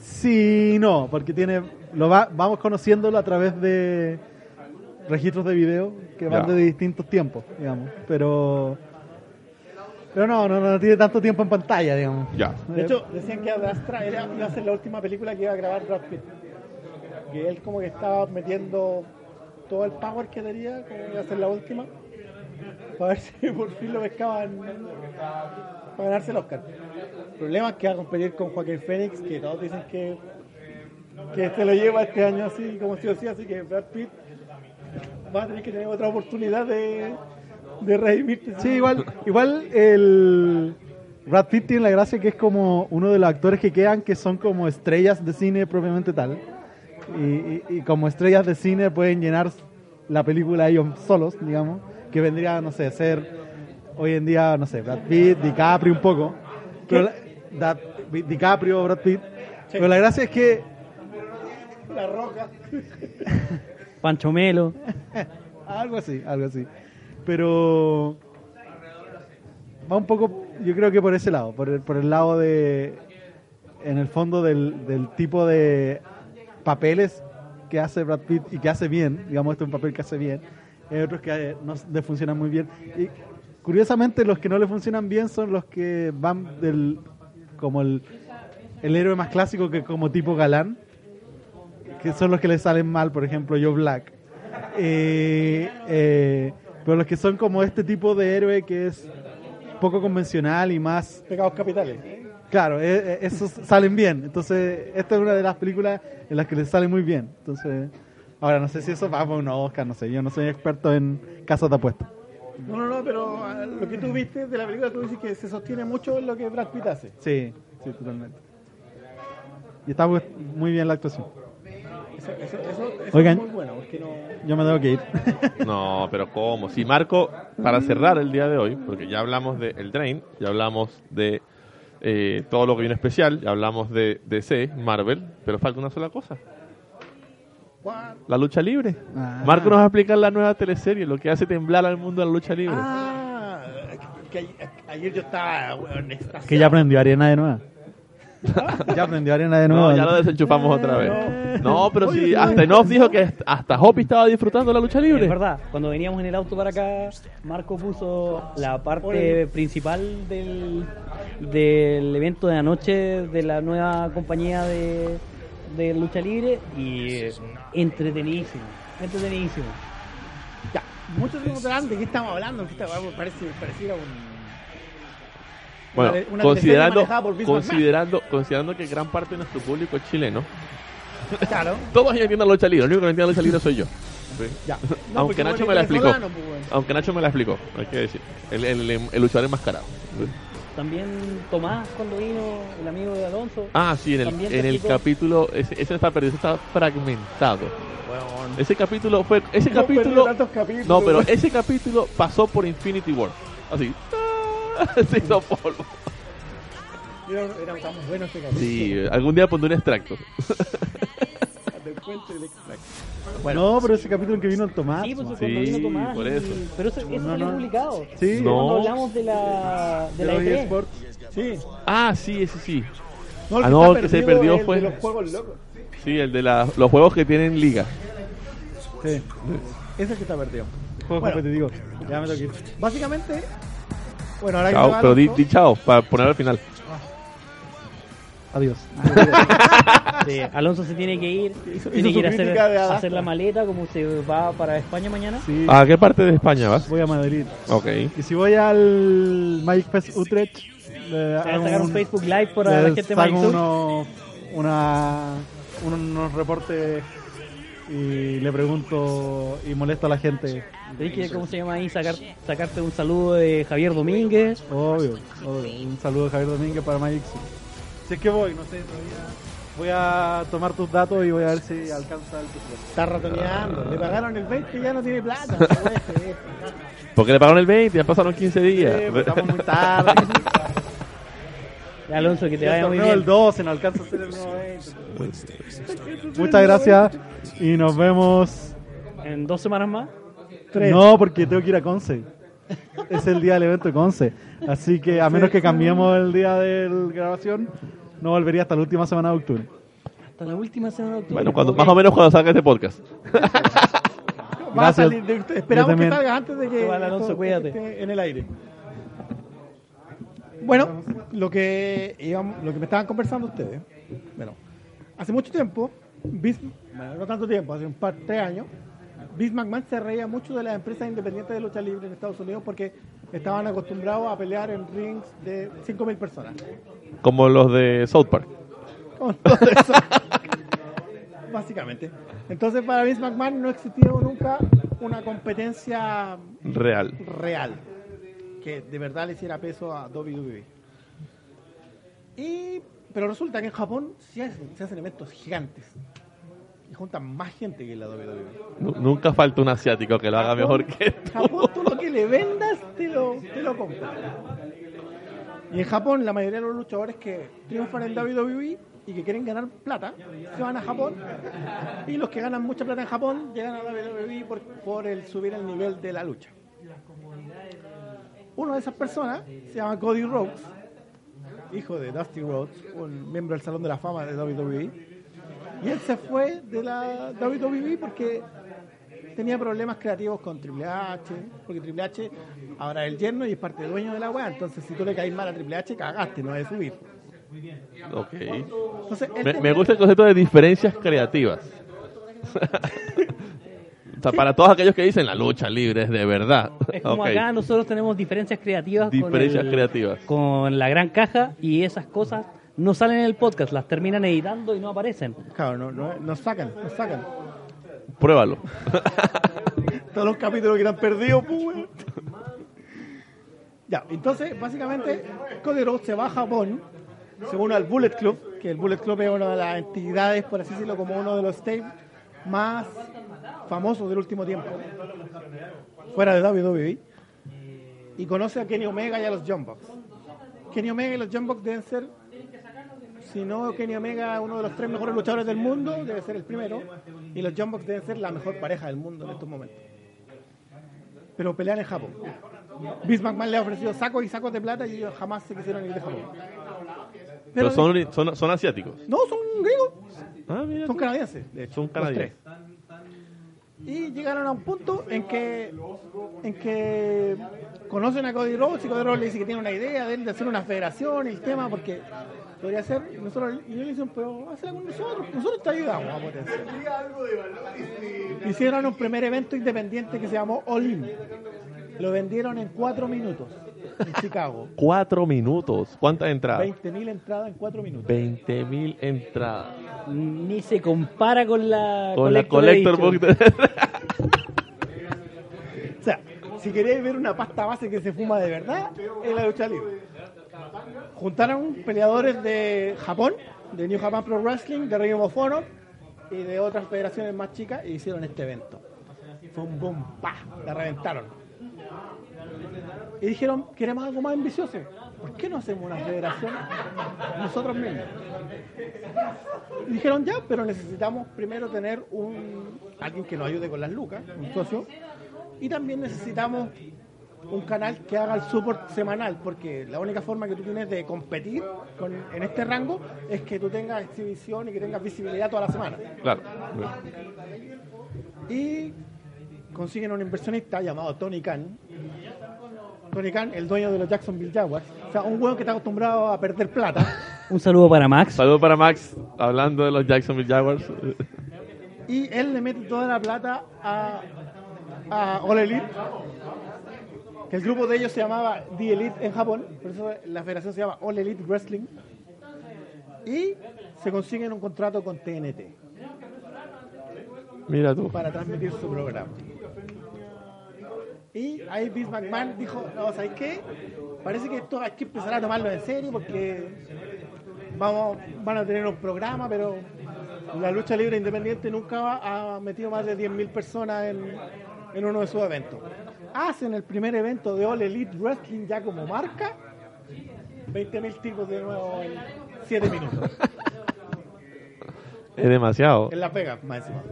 D: Sí, no, porque tiene, lo va- vamos conociéndolo a través de registros de video que van
C: Ya.
D: de distintos tiempos, digamos. Pero, pero no, no, no tiene tanto tiempo en pantalla, digamos.
C: Ya.
A: De hecho, decían que Astra era, iba a ser la última película que iba a grabar Brad Pitt. Que él como que estaba metiendo todo el power que tenía, como que iba a ser la última, para ver si por fin lo pescaban para ganarse el Oscar. El problema es que va a competir con Joaquín Phoenix, que todos dicen que, que este lo lleva este año así como sí o sí, así que Brad Pitt va a tener que tener otra oportunidad de, de redimirse.
D: Sí, igual, igual el Brad Pitt tiene la gracia que es como uno de los actores que quedan que son como estrellas de cine propiamente tal. Y, y- y como estrellas de cine pueden llenar la película ellos solos, digamos, que vendría, no sé, ser hoy en día, no sé, Brad Pitt, DiCaprio un poco. Pero la- Da- DiCaprio, Brad Pitt. Pero la gracia es que
A: La roca.
B: Pancho Melo.
D: algo así, algo así. Pero va un poco, yo creo que por ese lado, por el, por el lado de, en el fondo del, del tipo de papeles que hace Brad Pitt y que hace bien, digamos, este es un papel que hace bien, hay otros que eh, no le funcionan muy bien. Y curiosamente los que no le funcionan bien son los que van del, como el, el héroe más clásico que como tipo galán, que son los que le salen mal, por ejemplo, Joe Black. Eh, eh, pero los que son como este tipo de héroe que es poco convencional y más
A: Pecados capitales.
D: Claro, eh, esos salen bien. Entonces, esta es una de las películas en las que les sale muy bien. Entonces, ahora no sé si eso va por un Oscar, no sé. Yo no soy experto en casas de apuestas.
A: No, no, no, pero ah, lo que tú viste de la película, tú dices que se sostiene mucho en lo que Brad Pitt hace.
D: Sí, sí, totalmente. Y está muy bien la actuación.
A: Eso, eso,
D: Oigan.
A: es muy bueno, porque no...
D: Yo me tengo que ir.
C: No, pero ¿cómo? Si Marco, para cerrar el día de hoy, porque ya hablamos de El Drain, ya hablamos de eh, todo lo que viene especial, ya hablamos de DC, Marvel, pero falta una sola cosa. La lucha libre.
D: Ah.
C: Marco nos va a explicar la nueva teleserie, lo que hace temblar al mundo de la lucha libre.
A: Ah, que, que ayer yo estaba, weón, extasiado.
D: que ya aprendió arena de nuevo. ya aprendió arena de nuevo.
C: No, ya lo desenchufamos otra vez. No, pero
A: sí,
C: hasta Enough dijo que hasta Hopi estaba disfrutando la lucha libre.
B: Es verdad, cuando veníamos en el auto para acá, Marco puso la parte principal del, del evento de anoche de la nueva compañía de, de lucha libre y eh, entretenidísimo, entretenidísimo.
A: Ya, muchos preguntarán de qué estamos hablando, que esta parece, pareciera un...
C: Bueno,
A: Una- una
C: considerando, considerando, considerando que gran parte de nuestro público es chileno,
A: Claro.
C: todos ellos entienden la lucha libre, el único que no entiende la lucha libre soy yo.
A: Ya.
C: Aunque Nacho me la explicó.
A: pues.
C: Aunque Nacho me la explicó, hay que decir. El, el, el, el luchador enmascarado.
B: También Tomás cuando vino, el amigo de Alonso.
C: Ah, sí, en el, en capítulo, ese, ese está perdido, está fragmentado. Ese capítulo fue, ese capítulo, no, pero ese capítulo pasó por Infinity War, así, se hizo polvo.
A: Era, era tan bueno este capítulo.
C: Sí, algún día pondré un extracto.
A: Y extracto.
D: no, pero ese capítulo en que vino el Tomás.
B: Sí, pues
C: Sí,
B: cuando vino Tomás.
C: por
B: y-
C: eso.
B: Pero eso, eso
D: No,
B: salió
D: no.
B: publicado.
D: Sí,
C: No.
B: Cuando hablamos de la, de
D: de
B: la
D: los
B: E3.
D: eSports.
A: Sí.
C: Ah, sí, ese sí.
A: No, el
C: Ah,
A: que
C: no, el que se perdió
A: es el
C: fue-
A: de los juegos locos.
C: Sí, el de la- los juegos que tienen liga.
D: Sí,
A: Ese es el que está perdido.
D: juego
A: Bueno.
D: competitivo. Ya me que ir.
A: Básicamente, bueno, ahora que
C: Chao, pero di, chao, para poner al final.
D: Adiós.
B: Sí, Alonso se tiene que ir, tiene que ir a hacer, la maleta como se va para España mañana.
D: Sí,
C: ¿A qué parte de España vas?
D: voy a Madrid.
C: Ok.
D: Y si voy al Magic Fest Utrecht, le
B: a
D: hago
B: sacar un
D: un-
B: Facebook Live para la gente Magic
D: una, unos reportes y le pregunto y molesto a la gente.
B: Tenés que, ¿cómo se llama ahí? Sacar, sacarte un saludo de Javier Domínguez.
D: Obvio, obvio. Un saludo de Javier Domínguez para Magic Sur. Si es que voy, no sé, todavía Voy a tomar tus datos y voy a ver si alcanza el presupuesto.
A: Está ratoneando. Le pagaron el 20 y ya no tiene plata.
C: Porque le pagaron el 20, ya pasaron 15 días.
A: Sí, pues, estamos muy tarde.
B: Alonso, que te vaya muy bien.
D: el 12, no alcanza a ser el nuevo 20. Muchas gracias y nos vemos.
B: En dos semanas más.
A: Tres.
D: No, porque tengo que ir a Conce. Es el día del evento de Conce. Así que a menos que cambiemos el día de la grabación, no volvería hasta la última semana de octubre.
B: Hasta la última semana de octubre.
C: Bueno, cuando, más o menos cuando salga este podcast.
A: Va a
D: Gracias.
A: salir de- esperamos que salga antes de que
B: Alonso, cuídate.
A: esté en el aire. Bueno, lo que íbamos- lo que me estaban conversando ustedes. Bueno, hace mucho tiempo, Vince- bueno, no tanto tiempo, hace un par, tres años, Vince McMahon se reía mucho de las empresas independientes de lucha libre en Estados Unidos porque estaban acostumbrados a pelear en rings de 5.000 personas.
C: Como los de South Park.
A: Con todo eso. Básicamente. Entonces, para Vince McMahon no existió nunca una competencia
C: Real.
A: real que de verdad le hiciera peso a WWE. Y, pero resulta que en Japón se hacen, se hacen eventos gigantes y juntan más gente que en la WWE.
C: Nu- Nunca falta un asiático que lo haga mejor que tú.
A: Japón, tú lo que le vendas te lo, te lo compra. Y en Japón, la mayoría de los luchadores que triunfan en WWE y que quieren ganar plata se van a Japón. Y los que ganan mucha plata en Japón llegan a WWE por, por el subir el nivel de la lucha. Una de esas personas se llama Cody Rhodes, hijo de Dusty Rhodes, un miembro del Salón de la Fama de WWE. Y él se fue de la WWE porque tenía problemas creativos con Triple H, porque Triple H ahora es el yerno y es parte dueño de la weá, entonces si tú le caes mal a Triple H, cagaste, no debes subir.
C: Ok.
A: Entonces,
C: Me, me gusta el concepto de diferencias creativas. o sea, para todos aquellos que dicen la lucha libre es de verdad.
B: Es como acá nosotros tenemos diferencias creativas
C: Diferencias
B: con, el-
C: creativas.
B: con la gran caja y esas cosas no salen en el podcast, las terminan editando y no aparecen.
A: Claro, no, no, nos sacan, nos sacan.
C: Pruébalo.
A: Todos los capítulos que han perdido, pues. Ya, entonces, básicamente, Cody Rhodes se va a Japón, se une al Bullet Club, que el Bullet Club es una de las entidades, por así decirlo, como uno de los stables más famosos del último tiempo, fuera de WWE, y conoce a Kenny Omega y a los Bucks. Kenny Omega y los Bucks deben ser, si no Kenny Omega, uno de los tres mejores luchadores del mundo, debe ser el primero, y los Bucks deben ser la mejor pareja del mundo en estos momentos. Pero pelean en Japón. Vince McMahon le ha ofrecido sacos y sacos de plata y ellos jamás se quisieron ir de Japón.
C: Pero son, son, son asiáticos.
A: No, son griegos,
C: Ah, mira.
A: son canadienses, de hecho.
C: Son
A: los
C: canadienses.
A: tres. Y llegaron a un punto en que en que conocen a Cody Rhodes y Cody Rhodes le dice que tiene una idea de, él de hacer una federación y el tema porque podría ser nosotros y ellos dicen pero hazla con nosotros nosotros te ayudamos a potenciar hicieron un primer evento independiente que se llamó All In. Lo vendieron en cuatro minutos en Chicago
C: Cuatro minutos. ¿Cuántas entradas?
A: 20.000 entradas en cuatro minutos
C: 20 mil entradas.
B: Ni se compara con la
C: Con la
B: Collector
C: Collector
B: Edition.
C: Book.
A: O sea, si queréis ver una pasta base que se fuma de verdad, es la lucha libre. Juntaron peleadores de Japón, de New Japan Pro Wrestling, de Ring of Honor y de otras federaciones más chicas y hicieron este evento. Fue un boom, pa, la reventaron. Y dijeron, queremos algo más ambicioso. ¿Por qué no hacemos una federación nosotros mismos? Y dijeron ya, pero necesitamos primero tener un alguien que nos ayude con las lucas, un socio, y también necesitamos un canal que haga el support semanal, porque la única forma que tú tienes de competir con- en este rango es que tú tengas exhibición y que tengas visibilidad toda la semana.
C: Claro.
A: Y consiguen un inversionista llamado Tony Khan. Tony Khan, el dueño de los Jacksonville Jaguars. O sea, un hueón que está acostumbrado a perder plata.
B: Un saludo para Max.
C: Saludos para Max, hablando de los Jacksonville Jaguars.
A: Y él le mete toda la plata a, a All Elite. Que el grupo de ellos se llamaba The Elite en Japón. Por eso la federación se llama All Elite Wrestling. Y se consiguen un contrato con TNT
C: Mira tú.
A: para transmitir su programa. Y ahí Vince McMahon dijo, no, ¿sabes qué? Parece que esto hay que empezar a tomarlo en serio porque vamos, van a tener un programa, pero la lucha libre independiente nunca ha metido más de 10.000 personas en, en uno de sus eventos. Hacen el primer evento de All Elite Wrestling ya como marca, 20.000 tipos de nuevo en 7 minutos.
C: Es demasiado.
A: En Las Vegas, más encima.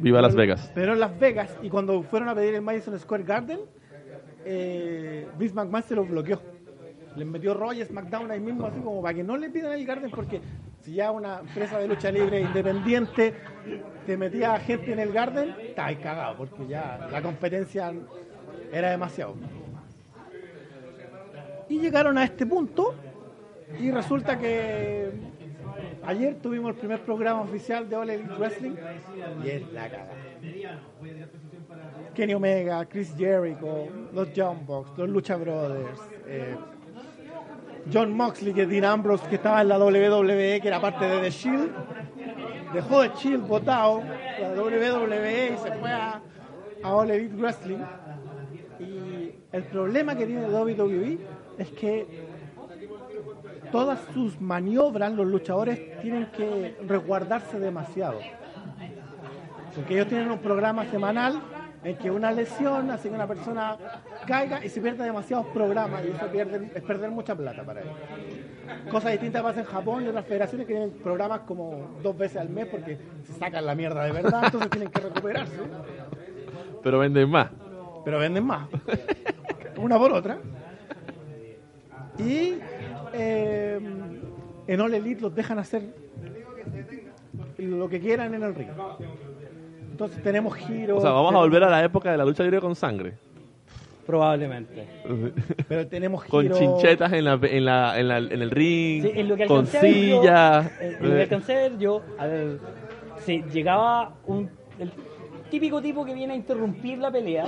C: Viva Las Vegas.
A: Pero en Las Vegas, y cuando fueron a pedir el Madison Square Garden, eh, Vince McMahon se lo bloqueó. Les metió Roy SmackDown ahí mismo, así como para que no le pidan el Garden, porque si ya una empresa de lucha libre independiente te metía gente en el Garden, está ahí cagado, porque ya la competencia era demasiado. Y llegaron a este punto, y resulta que ayer tuvimos el primer programa oficial de All Elite Wrestling, y es la cagada. Kenny Omega, Chris Jericho, los John Box, los Lucha Brothers, eh, John Moxley, que es Dean Ambrose, que estaba en la WWE, que era parte de The Shield, dejó The Shield votado, la WWE y se fue a, a All Elite Wrestling. Y el problema que tiene WWE es que todas sus maniobras, los luchadores tienen que resguardarse demasiado. Porque ellos tienen un programa semanal en que una lesión hace que una persona caiga y se pierde demasiados programas y eso pierde- es perder mucha plata para ellos. Cosas distintas pasan en Japón y otras federaciones que tienen programas como dos veces al mes porque se sacan la mierda de verdad, entonces tienen que recuperarse,
C: Pero venden más.
A: pero venden más. Una por otra. Y eh, en All Elite los dejan hacer lo que quieran en el ring. Entonces tenemos giros.
C: O sea, vamos a volver a la época de la lucha libre con sangre.
B: Probablemente.
A: Pero tenemos
C: Con
A: giros.
C: chinchetas en, la, en, la, en, la- en el ring,
B: Sí, en lo que
C: con sillas.
B: eh, en lo que alcancé a ver yo, a ver, sí, llegaba un, el típico tipo que viene a interrumpir la pelea,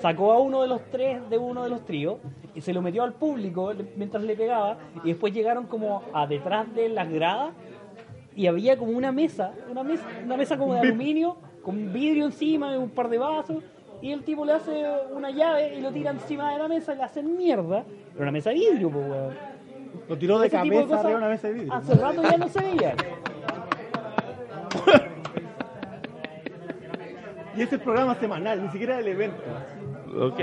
B: sacó a uno de los tres de uno de los tríos y se lo metió al público mientras le pegaba y después llegaron como a detrás de las gradas y había como una mesa, una mesa, una mesa como de aluminio, con un vidrio encima y un par de vasos. Y el tipo le hace una llave y lo tira encima de la mesa y le hacen mierda. Pero una mesa de vidrio, pues, weón.
A: Lo tiró de
B: Ese tipo
A: cabeza
B: cosas
A: arriba de una mesa de vidrio.
B: Hace rato ya no se veía.
A: Y es el programa semanal, ni siquiera el evento.
C: Ok.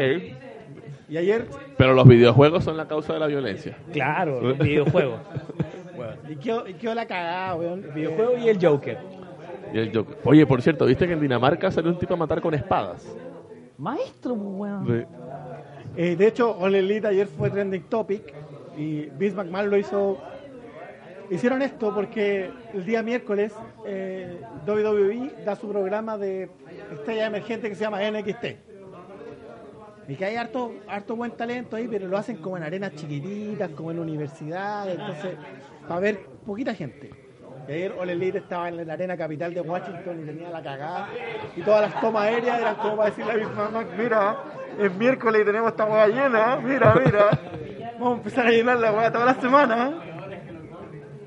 A: Y ayer,
C: Pero los videojuegos son la causa de la violencia.
B: Claro, los videojuegos.
A: y quedó, y quedó la cagada, weón.
B: El videojuego y el Joker.
C: Y el Joker. Oye, por cierto, ¿viste que en Dinamarca salió un tipo a matar con espadas?
B: Maestro, pues, weón.
C: Sí.
A: Eh, de hecho, All Elite ayer fue trending topic y Vince McMahon lo hizo. Hicieron esto porque el día miércoles eh, WWE da su programa de estrella emergente que se llama NXT. Y que hay harto, harto buen talento ahí, pero lo hacen como en arenas chiquititas, como en universidades, entonces, para ver poquita gente. Y ayer All Elite estaba en la arena capital de Washington y tenía la cagada. Y todas las tomas aéreas eran como para decirle a Vince McMahon, mira, es miércoles y tenemos esta hueá llena, mira, mira. Vamos a empezar a llenar la hueá toda la semana.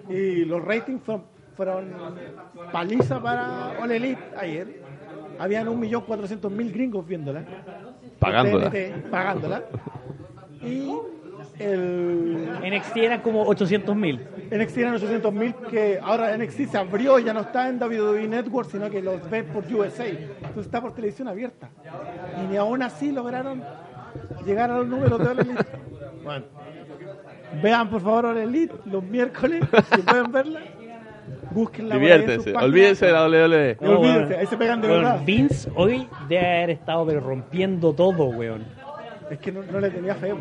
A: Y los ratings fueron, paliza para All Elite ayer. Habían 1.400.000 gringos viéndola.
C: Pagándola.
A: TNT, pagándola. Y el
B: NXT eran como 800 mil.
A: NXT eran 800.000 que ahora NXT se abrió y ya no está en WWE Network, sino que los ven por USA. Entonces está por televisión abierta. Y ni aún así lograron llegar a los números de All Elite. Bueno, vean por favor All Elite los miércoles, si pueden verla. Búsquenla por ahí en sus
C: Diviértense.
A: páginas.
C: Olvídense de la WWE.
A: No, olvídense, ahí se pegan de
B: Weón,
A: verdad.
B: Vince hoy debe haber estado pero rompiendo todo, weón.
A: Es que no, no le tenía fe.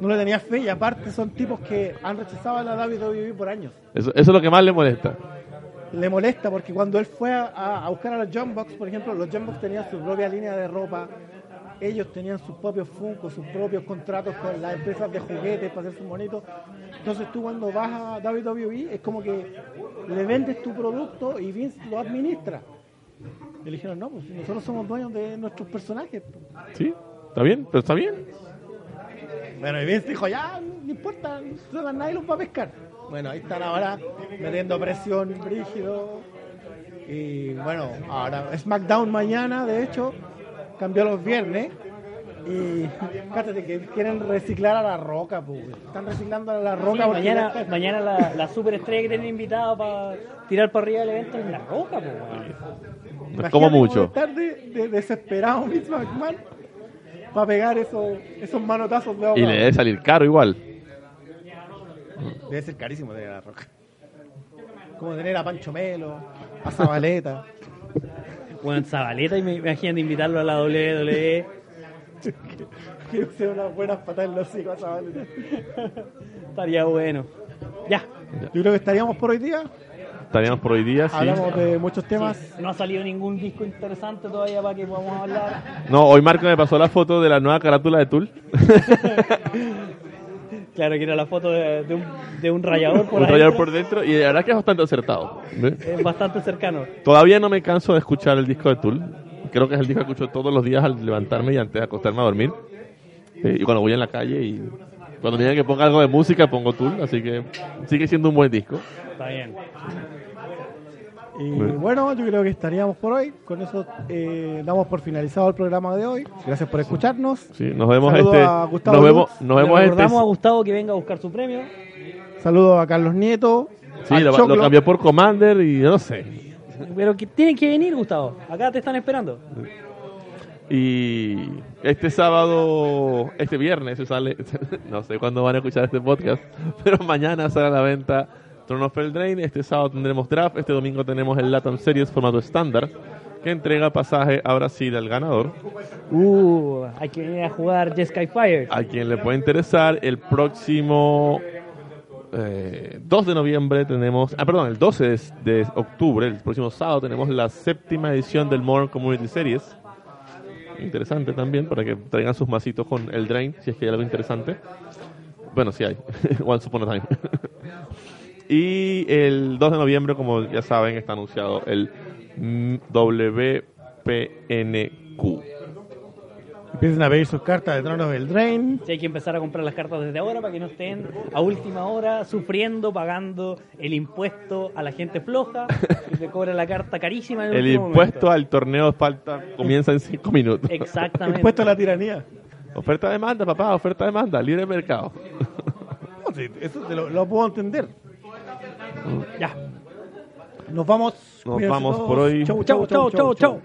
A: No le tenía fe y aparte son tipos que han rechazado a la WWE por años.
C: Eso, eso es lo que más le molesta.
A: le molesta porque cuando él fue a, a buscar a los John Box, por ejemplo, los John Box tenían su propia línea de ropa, ellos tenían sus propios Funko, sus propios contratos con las empresas de juguetes para hacer sus monitos. Entonces tú cuando vas a WWE es como que le vendes tu producto y Vince lo administra. Y le dijeron, no, pues nosotros somos dueños de nuestros personajes.
C: ¿Sí? ¿Está bien? ¿Pero está bien?
A: Bueno, y Vince dijo, ya, no importa, nadie los va a pescar. Bueno, ahí están ahora metiendo presión brígido. Y bueno, ahora SmackDown mañana, de hecho, cambió los viernes. Y cállate que quieren reciclar a la roca, pues. Están reciclando a la roca
B: mañana,
A: está-
B: mañana la, la superestrella que tienen invitada para tirar para arriba del evento es la roca, po, weón.
C: No es
A: Imagínate
C: como mucho.
A: estar de, de- desesperado Vince McMahon para pegar esos, esos manotazos de agua.
C: Y le debe salir caro igual.
A: Debe ser carísimo tener a la roca. Como tener a Pancho Melo, a Zabaleta.
B: Bueno, Zabaleta y me imaginan invitarlo a la WWE.
A: Quiero hacer unas buenas patadas en los hijos a Zabaleta.
B: Estaría bueno. Ya.
A: Yo creo que estaríamos por hoy día.
C: Estaríamos por hoy día, sí.
A: Hablamos de muchos temas.
B: Sí, no ha salido ningún disco interesante todavía para que podamos hablar.
C: No, hoy Marco me pasó la foto de la nueva carátula de Tool.
B: Claro que era la foto de, de un, de un rayador por
C: Un rayador por dentro y la verdad que es bastante acertado.
B: Es bastante cercano.
C: Todavía no me canso de escuchar el disco de Tool. Creo que es el disco que escucho todos los días al levantarme y antes de acostarme a dormir. Eh, y cuando voy en la calle y cuando me digan que ponga algo de música pongo Tool, así que sigue siendo un buen disco.
B: Está bien.
A: Y bueno, yo creo que estaríamos por hoy. Con eso eh, damos por finalizado el programa de hoy. Gracias por escucharnos.
C: Sí, nos vemos
A: Saludos
C: este
A: a Gustavo
C: nos vemos nos
B: Le
C: vemos este
B: recordamos a Gustavo que venga a buscar su premio.
A: Saludos a Carlos Nieto.
C: Sí, lo, lo cambió por Commander y no sé.
B: Pero que tienen que venir, Gustavo. Acá te están esperando.
C: Y este sábado, este viernes se sale, no sé cuándo van a escuchar este podcast, pero mañana sale a la venta Throne of Eldraine, este sábado tendremos draft, este domingo tenemos el Latam Series formato estándar, que entrega pasaje a Brasil al ganador,
B: Uh, hay que venir a jugar Jeskai Fire.
C: a quien le puede interesar el próximo eh, 2 de noviembre tenemos, ah perdón, el 12 de, de octubre, el próximo sábado tenemos la séptima edición del Modern Community Series, interesante también para que traigan sus masitos con el Drain, si es que hay algo interesante. Bueno, sí hay. Once upon a time. y el 2 de noviembre, como ya saben, está anunciado el WPNQ.
A: Empiecen a pedir sus cartas de Tronos del Drain.
B: Sí, hay que empezar a comprar las cartas desde ahora para que no estén a última hora sufriendo, pagando el impuesto a la gente floja y te cobra la carta carísima en el,
C: El impuesto
B: momento.
C: al torneo falta comienza en 5 minutos.
B: Exactamente.
A: Impuesto a la tiranía.
C: Oferta demanda, papá, oferta demanda, libre mercado.
A: No, sí, eso te lo, lo puedo entender.
B: Ya.
A: Nos vamos.
C: Nos
A: Cuídense
C: vamos
A: todos.
C: por hoy.
A: Chau,
B: Chau, chau, chau, chau.